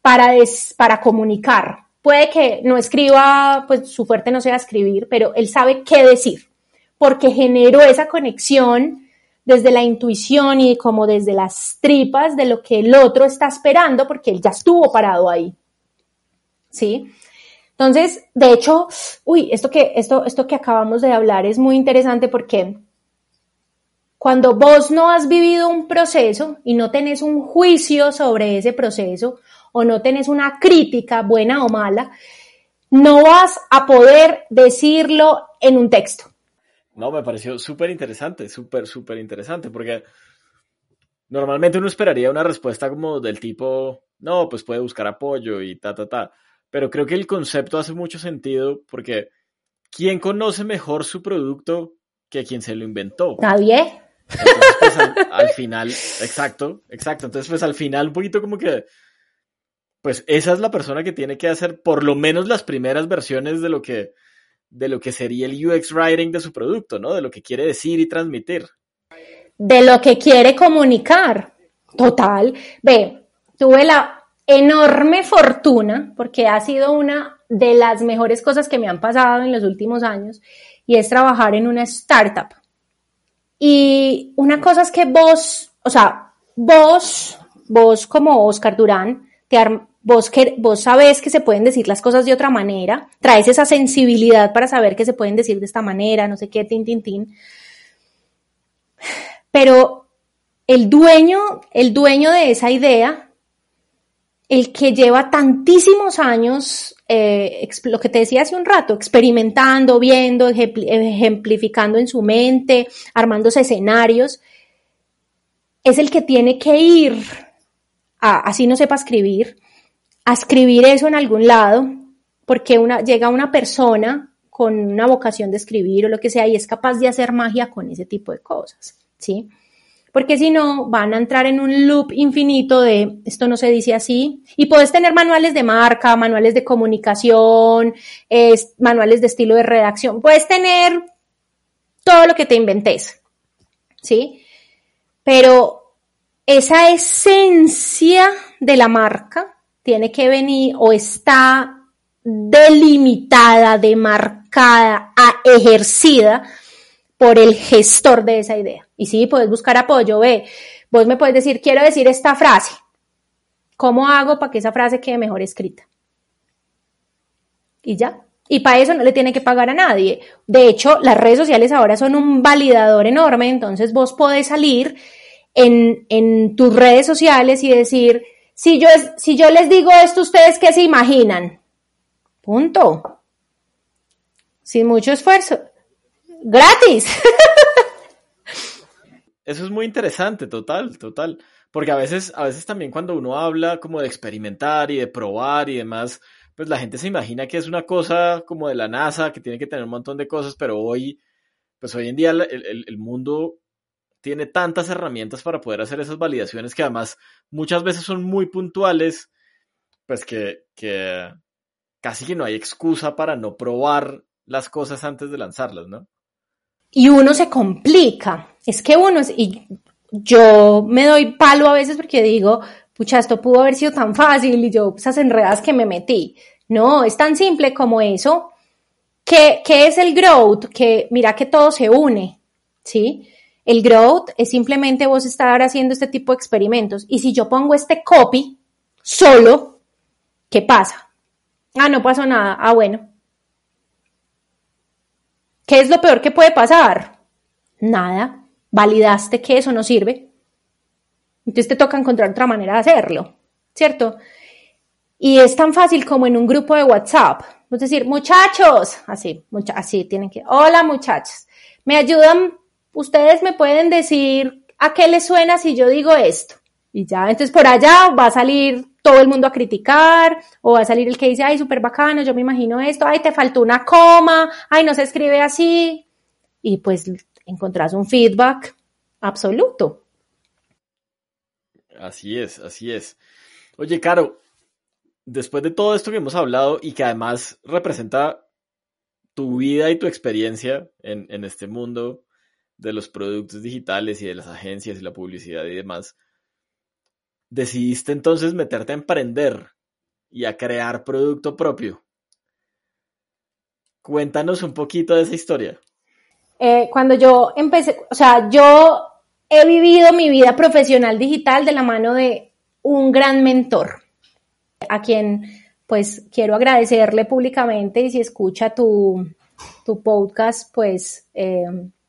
para, para comunicar. Puede que no escriba, pues su fuerte no sea escribir, pero él sabe qué decir, porque generó esa conexión desde la intuición y como desde las tripas de lo que el otro está esperando, porque él ya estuvo parado ahí. ¿Sí? Entonces, de hecho, uy, esto que, esto, esto que acabamos de hablar es muy interesante porque cuando vos no has vivido un proceso y no tenés un juicio sobre ese proceso o no tenés una crítica buena o mala, no vas a poder decirlo en un texto. No, me pareció súper interesante, súper, súper interesante, porque normalmente uno esperaría una respuesta como del tipo, no, pues puede buscar apoyo y ta, ta, ta. Pero creo que el concepto hace mucho sentido porque ¿quién conoce mejor su producto que quien se lo inventó? Nadie. Pues, al, final, exacto, exacto. Entonces, pues al final, un poquito como que, pues esa es la persona que tiene que hacer por lo menos las primeras versiones de lo que, de lo que sería el UX writing de su producto, ¿no? De lo que quiere decir y transmitir. De lo que quiere comunicar. Total. Ve, tuve la enorme fortuna, porque ha sido una de las mejores cosas que me han pasado en los últimos años, y es trabajar en una startup y una cosa es que vos, o sea, vos, vos como Oscar Durán, te, vos, que, vos sabés que se pueden decir las cosas de otra manera, traes esa sensibilidad para saber que se pueden decir de esta manera, no sé qué, tin, tin, tin. Pero el dueño, el dueño de esa idea, el que lleva tantísimos años, eh, lo que te decía hace un rato, experimentando, viendo, ejemplificando en su mente, armándose escenarios, es el que tiene que ir, a, así no sepa escribir, a escribir eso en algún lado, porque una, llega una persona con una vocación de escribir o lo que sea y es capaz de hacer magia con ese tipo de cosas, ¿sí? Porque si no, van a entrar en un loop infinito de esto no se dice así. Y puedes tener manuales de marca, manuales de comunicación, manuales de estilo de redacción. Puedes tener todo lo que te inventes, ¿sí? Pero esa esencia de la marca tiene que venir o está delimitada, demarcada, ejercida por el gestor de esa idea. Y sí, puedes buscar apoyo, ve, vos me puedes decir, quiero decir esta frase. ¿Cómo hago para que esa frase quede mejor escrita? Y ya. Y para eso no le tiene que pagar a nadie. De hecho, las redes sociales ahora son un validador enorme, entonces vos podés salir en, en tus redes sociales y decir, si yo, si yo les digo esto, ¿ustedes qué se imaginan? Punto. Sin mucho esfuerzo. Gratis. Eso es muy interesante, total, total. Porque a veces, a veces también cuando uno habla como de experimentar y de probar y demás, pues la gente se imagina que es una cosa como de la NASA, que tiene que tener un montón de cosas, pero hoy, pues hoy en día el, el mundo tiene tantas herramientas para poder hacer esas validaciones que además muchas veces son muy puntuales, pues que, que casi que no hay excusa para no probar las cosas antes de lanzarlas, ¿no? Y uno se complica. Es que uno es, y yo me doy palo a veces porque digo, pucha, esto pudo haber sido tan fácil y yo esas enredadas que me metí. No, es tan simple como eso. ¿Qué, qué es el growth? Que mira que todo se une, ¿sí? El growth es simplemente vos estar haciendo este tipo de experimentos. Y si yo pongo este copy solo, ¿qué pasa? Ah, no pasó nada. Ah, bueno. ¿Qué es lo peor que puede pasar? Nada. Validaste que eso no sirve. Entonces te toca encontrar otra manera de hacerlo, ¿cierto? Y es tan fácil como en un grupo de WhatsApp. Es decir, muchachos, así, así tienen que, hola muchachos, me ayudan ustedes me pueden decir a qué les suena si yo digo esto. Y ya, entonces por allá va a salir todo el mundo a criticar, o va a salir el que dice, ay, súper bacano, yo me imagino esto, ay, te faltó una coma, ay, no se escribe así. Y pues encontrás un feedback absoluto. Así es, así es. Oye, Caro, después de todo esto que hemos hablado y que además representa tu vida y tu experiencia en, en este mundo de los productos digitales y de las agencias y la publicidad y demás, decidiste entonces meterte a emprender y a crear producto propio. Cuéntanos un poquito de esa historia. Eh, cuando yo empecé, o sea, yo he vivido mi vida profesional digital de la mano de un gran mentor, a quien pues quiero agradecerle públicamente y si escucha tu, tu podcast, pues eh,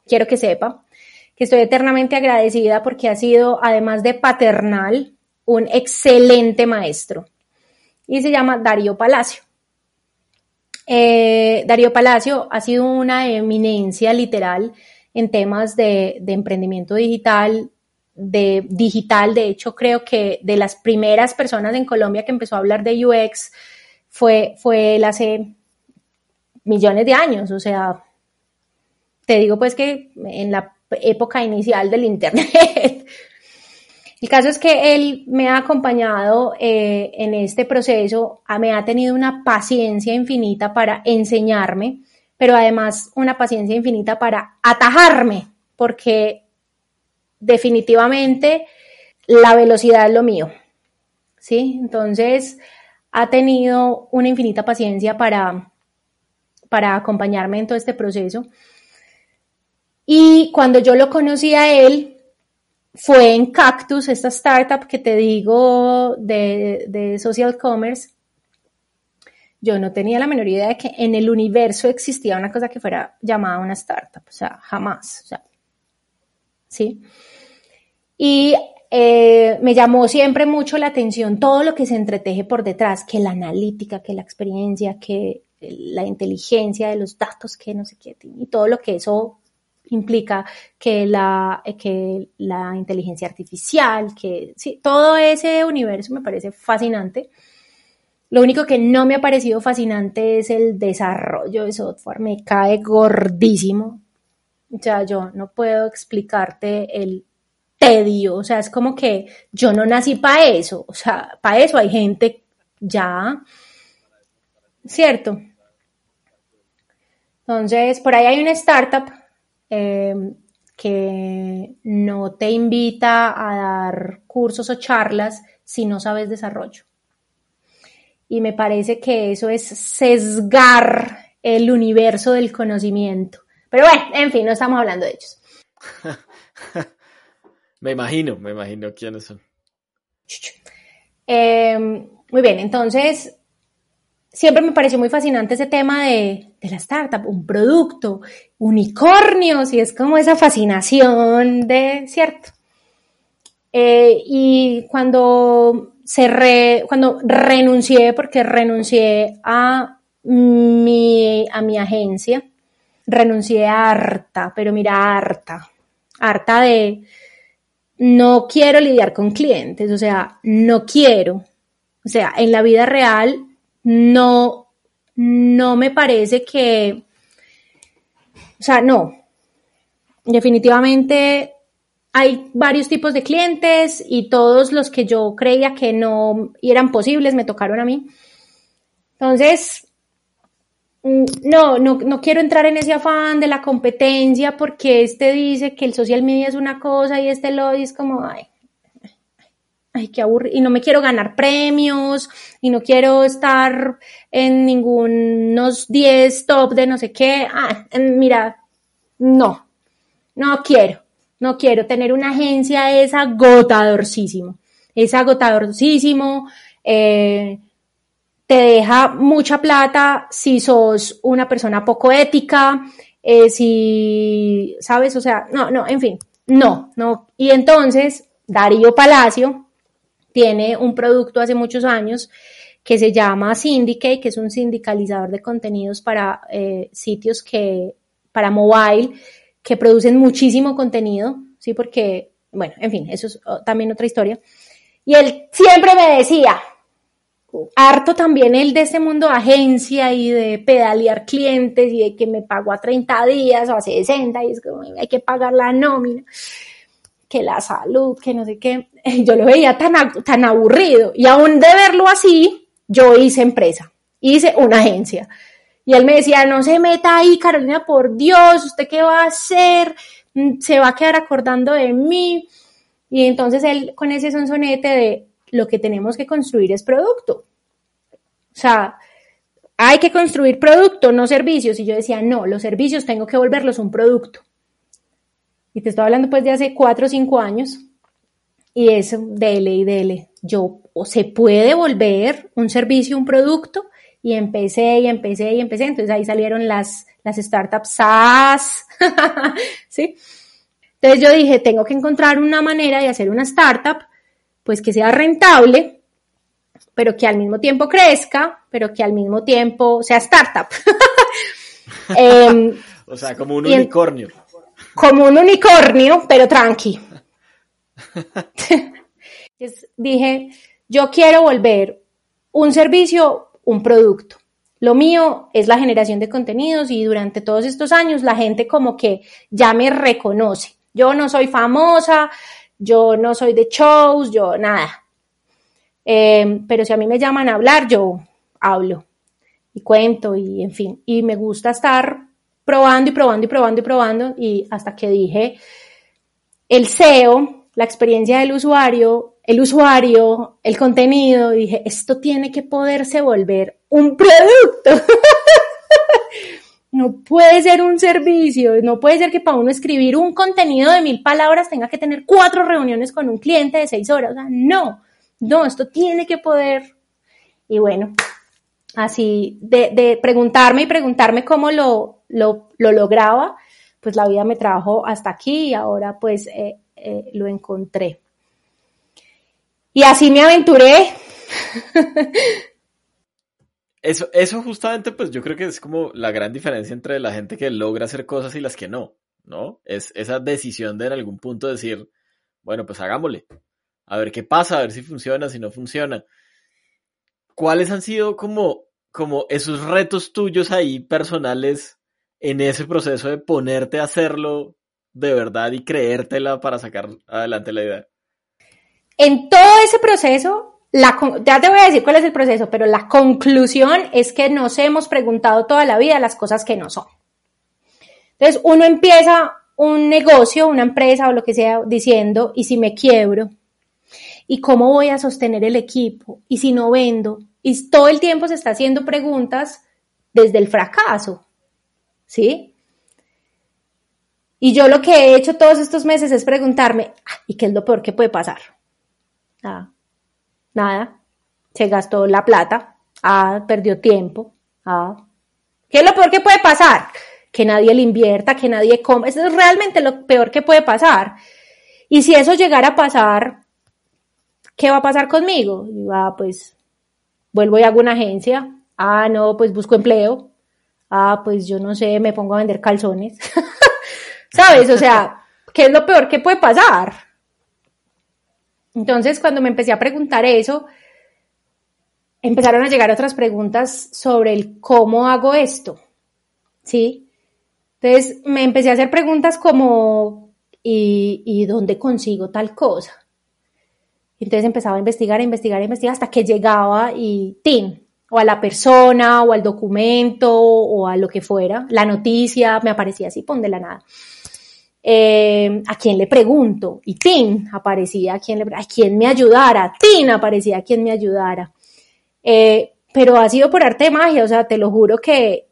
quiero que sepa que estoy eternamente agradecida porque ha sido, además de paternal, un excelente maestro. Y se llama Darío Palacio. Eh, Darío Palacio ha sido una eminencia literal en temas de, emprendimiento digital, de digital. De hecho, creo que de las primeras personas en Colombia que empezó a hablar de UX fue, fue él hace millones de años. O sea, te digo pues que en la época inicial del Internet. El caso es que él me ha acompañado eh, en este proceso, me ha tenido una paciencia infinita para enseñarme, pero además una paciencia infinita para atajarme, porque definitivamente la velocidad es lo mío. ¿Sí? Entonces, ha tenido una infinita paciencia para, para acompañarme en todo este proceso. Y cuando yo lo conocí a él, fue en Cactus, esta startup que te digo de, de social commerce. Yo no tenía la menor idea de que en el universo existía una cosa que fuera llamada una startup, o sea, jamás, o sea, ¿sí? Y eh, me llamó siempre mucho la atención todo lo que se entreteje por detrás, que la analítica, que la experiencia, que la inteligencia de los datos, que no sé qué, y todo lo que eso implica, que la, que la inteligencia artificial, que sí, todo ese universo me parece fascinante. Lo único que no me ha parecido fascinante es el desarrollo de software, me cae gordísimo. O sea, yo no puedo explicarte el tedio, o sea, es como que yo no nací para eso, o sea, para eso hay gente ya, ¿cierto? Entonces, por ahí hay una startup em, que no te invita a dar cursos o charlas si no sabes desarrollo. Y me parece que eso es sesgar el universo del conocimiento. Pero bueno, en fin, no estamos hablando de ellos. Me imagino, me imagino quiénes son. Eh, muy bien, entonces, siempre me pareció muy fascinante ese tema de, la startup, un producto, unicornios, y es como esa fascinación de, ¿cierto? Eh, y cuando, se cuando renuncié, porque renuncié a mi, a mi agencia, renuncié a harta, pero mira, harta, harta de no quiero lidiar con clientes, o sea, no quiero. O sea, en la vida real no, no me parece que, o sea, no. Definitivamente hay varios tipos de clientes y todos los que yo creía que no eran posibles me tocaron a mí. Entonces, Mm, no, no, no quiero entrar en ese afán de la competencia porque este dice que el social media es una cosa y este lo dice como, ay, ay, qué aburrido, y no me quiero ganar premios, y no quiero estar en ningunos 10 top de no sé qué, ah, mira, no, no quiero, no quiero tener una agencia, es agotadorcísimo, es agotadorcísimo, eh, te deja mucha plata si sos una persona poco ética, eh, si, ¿sabes? O sea, no, no, en fin, no, no. Y entonces, Darío Palacio tiene un producto hace muchos años que se llama Syndicate, que es un sindicalizador de contenidos para eh, sitios que, para mobile, que producen muchísimo contenido, ¿sí? Porque, bueno, en fin, eso es también otra historia. Y él siempre me decía, harto también el de ese mundo de agencia y de pedalear clientes y de que me pago a 30 días o a 60 y es como hay que pagar la nómina, que la salud, que no sé qué. Yo lo veía tan, tan aburrido y aún de verlo así, yo hice empresa, hice una agencia. Y él me decía, no se meta ahí, Carolina, por Dios, ¿usted qué va a hacer? Mm, se va a quedar acordando de mí. Y entonces él con ese sonsonete de lo que tenemos que construir es producto. O sea, hay que construir producto, no servicios. Y yo decía, no, los servicios tengo que volverlos un producto. Y te estoy hablando pues de hace cuatro o cinco años. Y es dele y dele. Yo, o se puede volver un servicio, un producto. Y empecé y empecé y empecé. Entonces ahí salieron las, las startups SaaS. ¿Sí? Entonces yo dije, tengo que encontrar una manera de hacer una startup pues que sea rentable, pero que al mismo tiempo crezca, pero que al mismo tiempo sea startup. Em, o sea, como un unicornio. Como un unicornio, pero tranqui. dije, yo quiero volver un servicio, un producto. Lo mío es la generación de contenidos y durante todos estos años la gente como que ya me reconoce. Yo no soy famosa, yo no soy de shows, yo nada. Em, pero si a mí me llaman a hablar, yo hablo y cuento y en fin. Y me gusta estar probando y probando y probando y probando y hasta que dije el SEO, la experiencia del usuario, el usuario, el contenido, dije, esto tiene que poderse volver un producto. no puede ser un servicio, no puede ser que para uno escribir un contenido de mil palabras tenga que tener cuatro reuniones con un cliente de seis horas. O sea, no, no, esto tiene que poder. Y bueno, así de, preguntarme y preguntarme cómo lo, lo, lograba, pues la vida me trajo hasta aquí y ahora pues eh, eh, lo encontré. Y así me aventuré. Eso, eso justamente, pues yo creo que es como la gran diferencia entre la gente que logra hacer cosas y las que no, ¿no? Es esa decisión de en algún punto decir, bueno, pues hagámosle, a ver qué pasa, a ver si funciona, si no funciona. ¿Cuáles han sido como, como esos retos tuyos ahí personales en ese proceso de ponerte a hacerlo de verdad y creértela para sacar adelante la idea? En todo ese proceso ya te voy a decir cuál es el proceso, pero la conclusión es que nos hemos preguntado toda la vida las cosas que no son. Entonces, uno empieza un negocio, una empresa o lo que sea diciendo, ¿y si me quiebro? ¿Y cómo voy a sostener el equipo? ¿Y si no vendo? Y todo el tiempo se está haciendo preguntas desde el fracaso. ¿Sí? Y yo lo que he hecho todos estos meses es preguntarme, ah, ¿y qué es lo peor que puede pasar? Ah, Nada. Se gastó la plata. Ah, perdió tiempo. Ah. ¿Qué es lo peor que puede pasar? Que nadie le invierta, que nadie coma. Eso es realmente lo peor que puede pasar. Y si eso llegara a pasar, ¿qué va a pasar conmigo? Y ah, pues vuelvo y hago una agencia. Ah, no, pues busco empleo. Ah, pues yo no sé, me pongo a vender calzones. ¿Sabes? O sea, ¿qué es lo peor que puede pasar? Entonces, cuando me empecé a preguntar eso, empezaron a llegar otras preguntas sobre el cómo hago esto, ¿sí? Entonces, me empecé a hacer preguntas como, ¿y, dónde consigo tal cosa? Entonces empezaba a investigar, a investigar, a investigar hasta que llegaba y ¡tin! O a la persona, o al documento, o a lo que fuera, la noticia, me aparecía así, pon de la nada. Eh, a quién le pregunto y tin aparecía a quién, le, a quién me ayudara, tin aparecía a quién me ayudara. Eh, pero ha sido por arte de magia, o sea, te lo juro que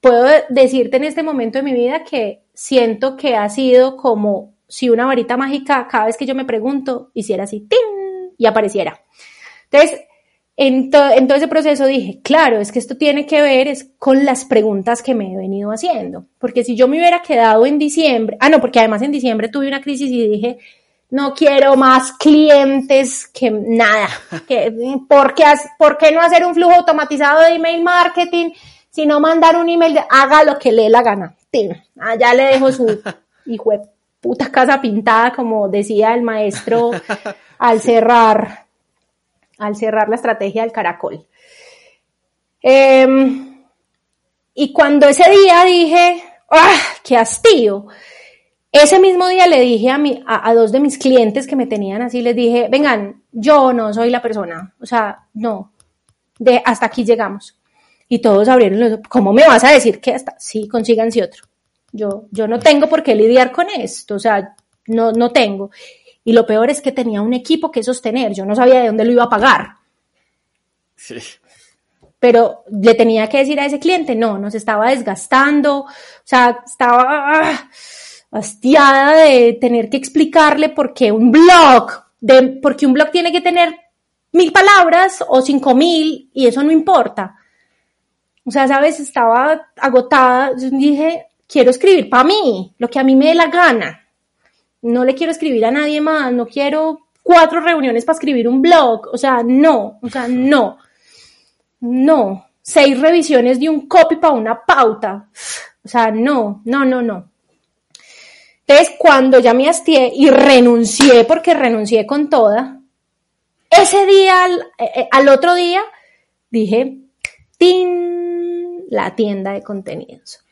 puedo decirte en este momento de mi vida que siento que ha sido como si una varita mágica cada vez que yo me pregunto hiciera así, tin y apareciera. Entonces, en, todo ese proceso dije, claro, es que esto tiene que ver es con las preguntas que me he venido haciendo. Porque si yo me hubiera quedado en diciembre, ah, no, porque además en diciembre tuve una crisis y dije, no quiero más clientes que nada. Que, ¿por, qué, ¿Por qué no hacer un flujo automatizado de email marketing? Si no mandar un email, haga lo que le dé la gana. Allá ah, le dejo su hijo de puta casa pintada, como decía el maestro al cerrar al cerrar la estrategia del caracol. Em, y cuando ese día dije, ¡ah, qué hastío! Ese mismo día le dije a, mi, a, dos de mis clientes que me tenían así, les dije, vengan, yo no soy la persona, o sea, no, de hasta aquí llegamos. Y todos abrieron los ¿cómo me vas a decir que hasta? Sí, consíganse otro. Yo, yo no tengo por qué lidiar con esto, o sea, no, no tengo. Y lo peor es que tenía un equipo que sostener, yo no sabía de dónde lo iba a pagar. Sí. Pero le tenía que decir a ese cliente, no, nos estaba desgastando, o sea, estaba ah, hastiada de tener que explicarle por qué un blog, de, porque un blog tiene que tener mil palabras o cinco mil y eso no importa. O sea, sabes, estaba agotada, dije, quiero escribir para mí, lo que a mí me dé la gana no le quiero escribir a nadie más, no quiero cuatro reuniones para escribir un blog, o sea, no, o sea, no, no, seis revisiones de un copy para una pauta, o sea, no, no, no, no. Entonces, cuando ya me hastié y renuncié, porque renuncié con toda, ese día, al, eh, eh, al otro día, dije, ¡tin! La tienda de contenidos.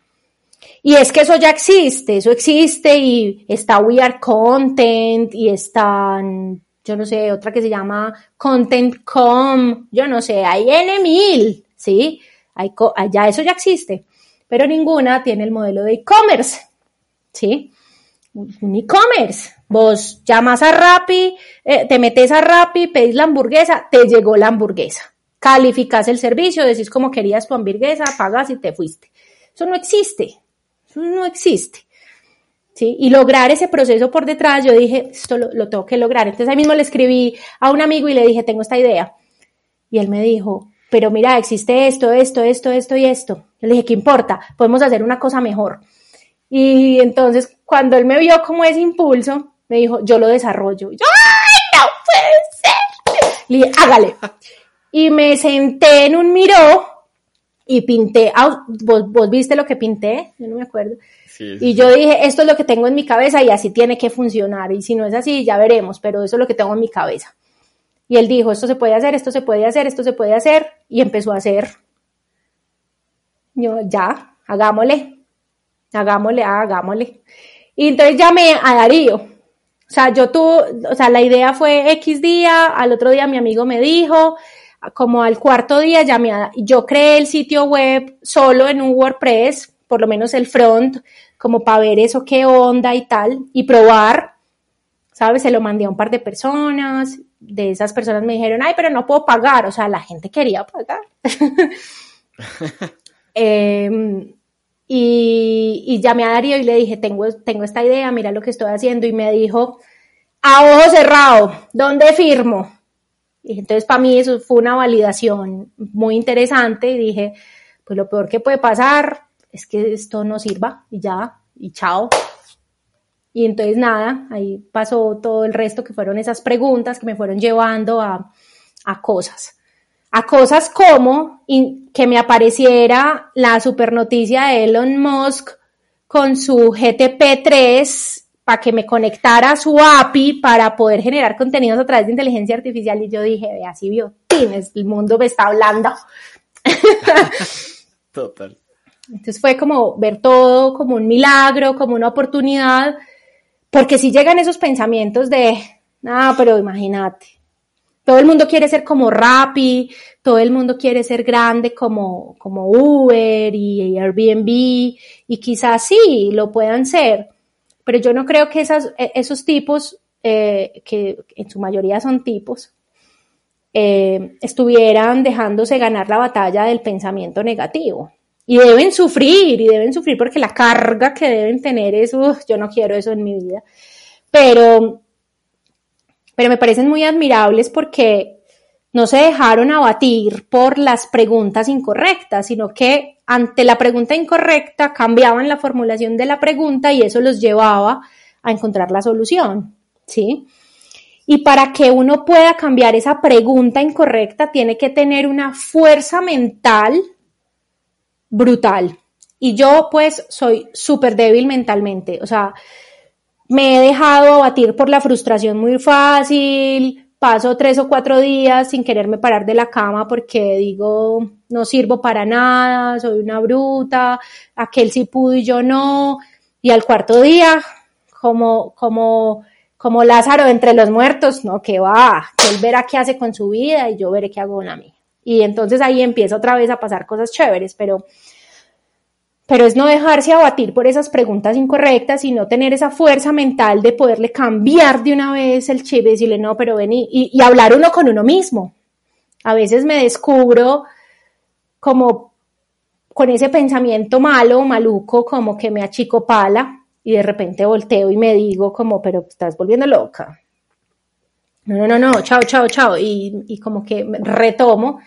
Y es que eso ya existe, eso existe y está We Are Content y están, yo no sé, otra que se llama Content.com, yo no sé, hay N mil, ¿sí? Hay, ya eso ya existe, pero ninguna tiene el modelo de e-commerce, ¿sí? Un e-commerce. Vos llamas a Rappi, eh, te metes a Rappi, pedís la hamburguesa, te llegó la hamburguesa. Calificas el servicio, decís como querías tu hamburguesa, pagas y te fuiste. Eso no existe, no existe. ¿Sí? Y lograr ese proceso por detrás, yo dije, esto lo, lo tengo que lograr. Entonces ahí mismo le escribí a un amigo y le dije, tengo esta idea. Y él me dijo, pero mira, existe esto, esto, esto, esto y esto. Le dije, ¿qué importa? Podemos hacer una cosa mejor. Y entonces, cuando él me vio como ese impulso, me dijo, yo lo desarrollo. Yo, ¡ay, no puede ser! Le dije, hágale. Y me senté en un miró y pinté. Ah, ¿vos, ¿Vos viste lo que pinté? Yo no me acuerdo. Sí, sí, Y yo dije, esto es lo que tengo en mi cabeza y así tiene que funcionar. Y si no es así, ya veremos, pero eso es lo que tengo en mi cabeza. Y él dijo, esto se puede hacer, esto se puede hacer, esto se puede hacer. Y empezó a hacer. Yo, ya, hagámosle. Hagámosle, ah, hagámosle. Y entonces llamé a Darío. O sea, yo tuve, o sea, la idea fue X día, al otro día mi amigo me dijo, como al cuarto día llamé a, yo creé el sitio web solo en un WordPress, por lo menos el front, como para ver eso qué onda y tal, y probar, ¿sabes? Se lo mandé a un par de personas, de esas personas me dijeron, ay, pero no puedo pagar, o sea, la gente quería pagar. eh, y, y, llamé a Darío y le dije, tengo, tengo esta idea, mira lo que estoy haciendo, y me dijo, a ojo cerrado, ¿dónde firmo? Entonces para mí eso fue una validación muy interesante y dije, pues lo peor que puede pasar es que esto no sirva y ya, y chao. Y entonces nada, ahí pasó todo el resto que fueron esas preguntas que me fueron llevando a, a cosas. A cosas como que me apareciera la super noticia de Elon Musk con su GTP3 para que me conectara a su API para poder generar contenidos a través de inteligencia artificial. Y yo dije, ve, así vio, tienes, el mundo me está hablando. Total. Entonces fue como ver todo como un milagro, como una oportunidad porque si llegan esos pensamientos de, ah, pero imagínate, todo el mundo quiere ser como Rappi, todo el mundo quiere ser grande como, como Uber y Airbnb, y quizás sí, lo puedan ser, pero yo no creo que esas, esos tipos, eh, que en su mayoría son tipos, eh, estuvieran dejándose ganar la batalla del pensamiento negativo. Y deben sufrir, y deben sufrir porque la carga que deben tener es, yo no quiero eso en mi vida. Pero, pero me parecen muy admirables porque no se dejaron abatir por las preguntas incorrectas, sino que ante la pregunta incorrecta cambiaban la formulación de la pregunta y eso los llevaba a encontrar la solución, ¿sí? Y para que uno pueda cambiar esa pregunta incorrecta, tiene que tener una fuerza mental brutal. Y yo pues soy súper débil mentalmente, o sea, me he dejado abatir por la frustración muy fácil, paso tres o cuatro días sin quererme parar de la cama porque digo, no sirvo para nada, soy una bruta, aquel sí pudo y yo no, y al cuarto día, como, como, como Lázaro entre los muertos, no, que va, que él verá qué hace con su vida y yo veré qué hago con la mía. Y entonces ahí empieza otra vez a pasar cosas chéveres, pero, pero es no dejarse abatir por esas preguntas incorrectas y no tener esa fuerza mental de poderle cambiar de una vez el chip y decirle, no, pero ven y, hablar uno con uno mismo. A veces me descubro como con ese pensamiento malo, maluco, como que me achicopala y de repente volteo y me digo como, pero estás volviendo loca. No, no, no, no, chao, chao, chao. Y, y como que retomo.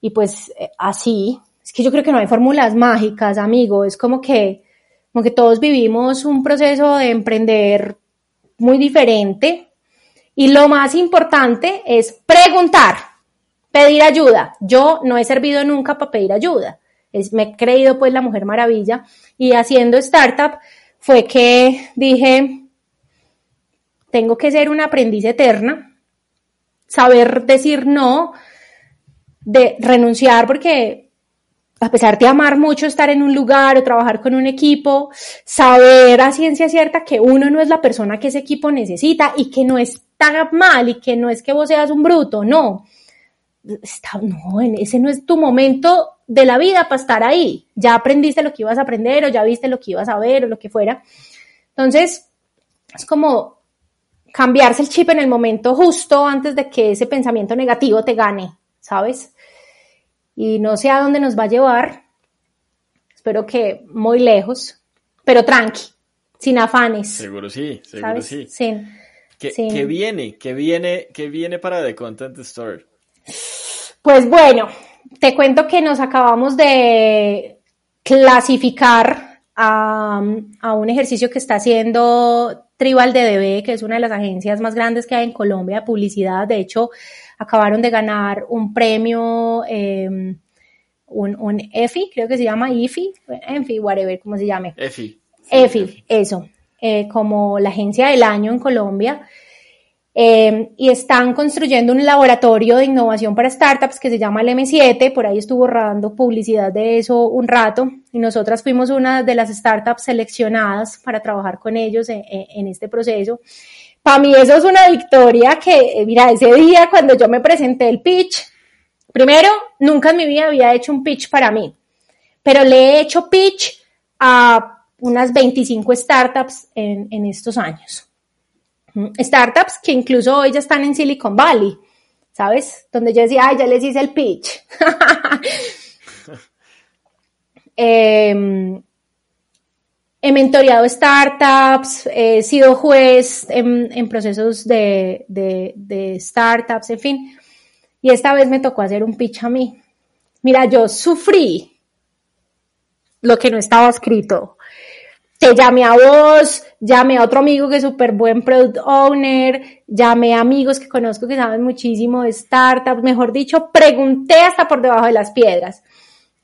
Y pues así, es que yo creo que no hay fórmulas mágicas, amigo. Es como que, como que todos vivimos un proceso de emprender muy diferente. Y lo más importante es preguntar, pedir ayuda. Yo no he servido nunca para pedir ayuda. Me he creído pues la mujer maravilla. Y haciendo startup fue que dije, tengo que ser una aprendiz eterna, saber decir no, de renunciar porque a pesar de amar mucho estar en un lugar o trabajar con un equipo, saber a ciencia cierta que uno no es la persona que ese equipo necesita y que no está mal y que no es que vos seas un bruto, no. Está, no, ese no es tu momento de la vida para estar ahí. Ya aprendiste lo que ibas a aprender o ya viste lo que ibas a ver o lo que fuera. Entonces, es como cambiarse el chip en el momento justo antes de que ese pensamiento negativo te gane, ¿sabes? Y no sé a dónde nos va a llevar. espero que muy lejos, pero tranqui, sin afanes. Seguro sí, seguro sí. Sin, ¿Qué, ¿Qué, viene? ¿Qué viene? ¿Qué viene para The Content Store? Pues bueno, te cuento que nos acabamos de clasificar a, a, un ejercicio que está haciendo Tribal DDB, que es una de las agencias más grandes que hay en Colombia de publicidad. De hecho, acabaron de ganar un premio, eh, un, un EFI, creo que se llama IFI, EFI, whatever, como se llame. EFI. EFI, eso, eh, como la agencia del año en Colombia. Eh, y están construyendo un laboratorio de innovación para startups que se llama el M7, por ahí estuvo rodando publicidad de eso un rato. Y nosotras fuimos una de las startups seleccionadas para trabajar con ellos en, en este proceso. Para mí eso es una victoria que, eh, mira, ese día cuando yo me presenté el pitch, primero, nunca en mi vida había hecho un pitch para mí, pero le he hecho pitch a unas 25 startups en, en estos años startups que incluso hoy ya están en Silicon Valley, ¿sabes? Donde yo decía, ay, ya les hice el pitch. eh, he mentoreado startups, he sido juez en, procesos de, de, startups, en fin. Y esta vez me tocó hacer un pitch a mí. Mira, yo sufrí lo que no estaba escrito te llamé a vos, llamé a otro amigo que es súper buen product owner, llamé a amigos que conozco que saben muchísimo de startups, mejor dicho, pregunté hasta por debajo de las piedras.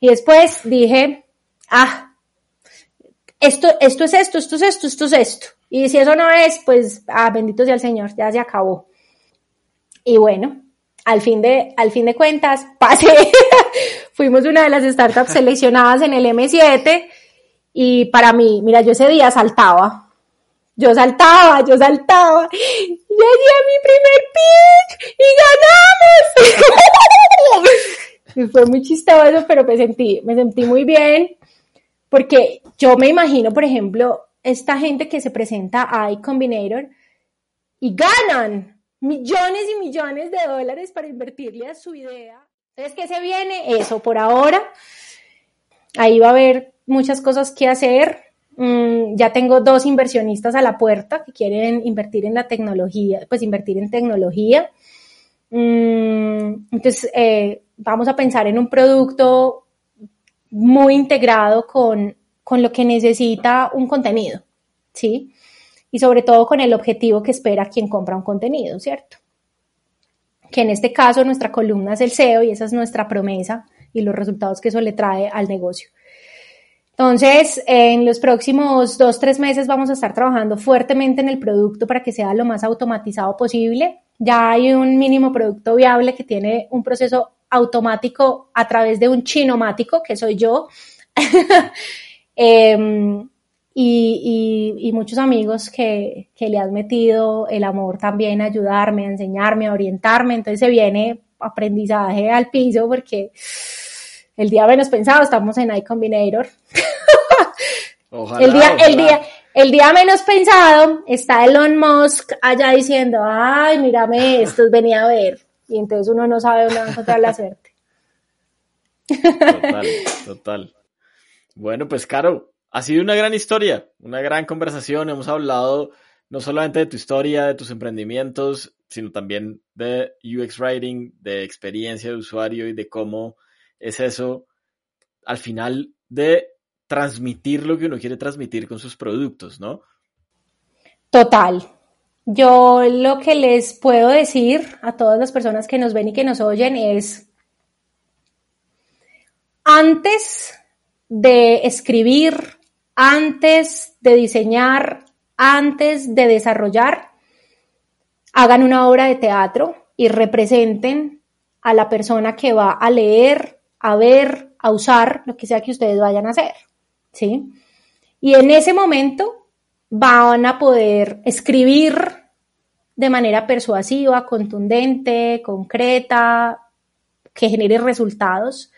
Y después dije, ah, esto, esto es esto, esto es esto, esto es esto. Y si eso no es, pues, ah, bendito sea el Señor, ya se acabó. Y bueno, al fin de, al fin de cuentas, pasé. Fuimos una de las startups seleccionadas en el M7 y para mí, mira, yo ese día saltaba. Yo saltaba, yo saltaba. Llegué a mi primer pitch y ganamos. y fue muy chistoso, pero me sentí, me sentí muy bien. Porque yo me imagino, por ejemplo, esta gente que se presenta a iCombinator y ganan millones y millones de dólares para invertirle a su idea. Entonces, ¿qué se viene? Eso por ahora. Ahí va a haber muchas cosas que hacer. Mm, ya tengo dos inversionistas a la puerta que quieren invertir en la tecnología, pues invertir en tecnología. Mm, entonces, eh, vamos a pensar en un producto muy integrado con, con lo que necesita un contenido, ¿sí? Y sobre todo con el objetivo que espera quien compra un contenido, ¿cierto? Que en este caso nuestra columna es el SEO y esa es nuestra promesa y los resultados que eso le trae al negocio. Entonces, en los próximos dos, tres meses vamos a estar trabajando fuertemente en el producto para que sea lo más automatizado posible. Ya hay un mínimo producto viable que tiene un proceso automático a través de un chinomático, que soy yo. eh, y, muchos amigos que, que le has metido el amor también a ayudarme, a enseñarme, a orientarme. Entonces se viene aprendizaje al piso porque el día menos pensado estamos en iCombinator. el día, el día, el día menos pensado está Elon Musk allá diciendo, ay, mírame, esto venía a ver. Y entonces uno no sabe dónde va a encontrar la suerte. Total, total. Bueno, pues Caro, ha sido una gran historia, una gran conversación. Hemos hablado no solamente de tu historia, de tus emprendimientos, sino también de UX Writing, de experiencia de usuario y de cómo es eso, al final, de transmitir lo que uno quiere transmitir con sus productos, ¿no? Total. Yo lo que les puedo decir a todas las personas que nos ven y que nos oyen es, antes de escribir, antes de diseñar, antes de desarrollar, hagan una obra de teatro y representen a la persona que va a leer a ver, a usar lo que sea que ustedes vayan a hacer, ¿sí? Y en ese momento van a poder escribir de manera persuasiva, contundente, concreta, que genere resultados.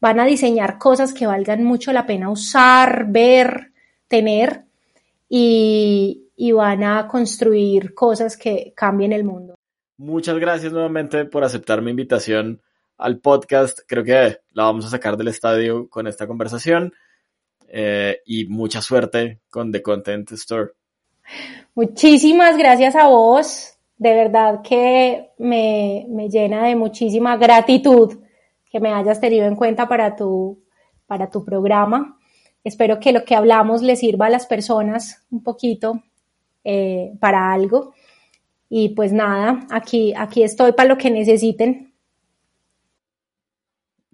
Van a diseñar cosas que valgan mucho la pena usar, ver, tener y, y van a construir cosas que cambien el mundo. Muchas gracias nuevamente por aceptar mi invitación al podcast. Creo que la vamos a sacar del estadio con esta conversación. eh, y mucha suerte con The Content Store. Muchísimas gracias a vos. De verdad que me, me llena de muchísima gratitud que me hayas tenido en cuenta para tu, para tu programa. Espero que lo que hablamos le sirva a las personas un poquito eh, para algo. Y pues nada, aquí, aquí estoy para lo que necesiten.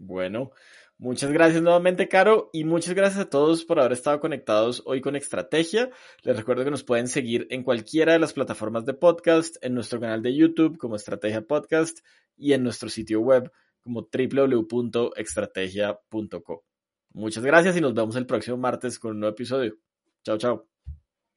Bueno, muchas gracias nuevamente, Caro, y muchas gracias a todos por haber estado conectados hoy con Estrategia. Les recuerdo que nos pueden seguir en cualquiera de las plataformas de podcast, en nuestro canal de YouTube como Estrategia Podcast y en nuestro sitio web como www.extrategia.co. Muchas gracias y nos vemos el próximo martes con un nuevo episodio. Chao, chao.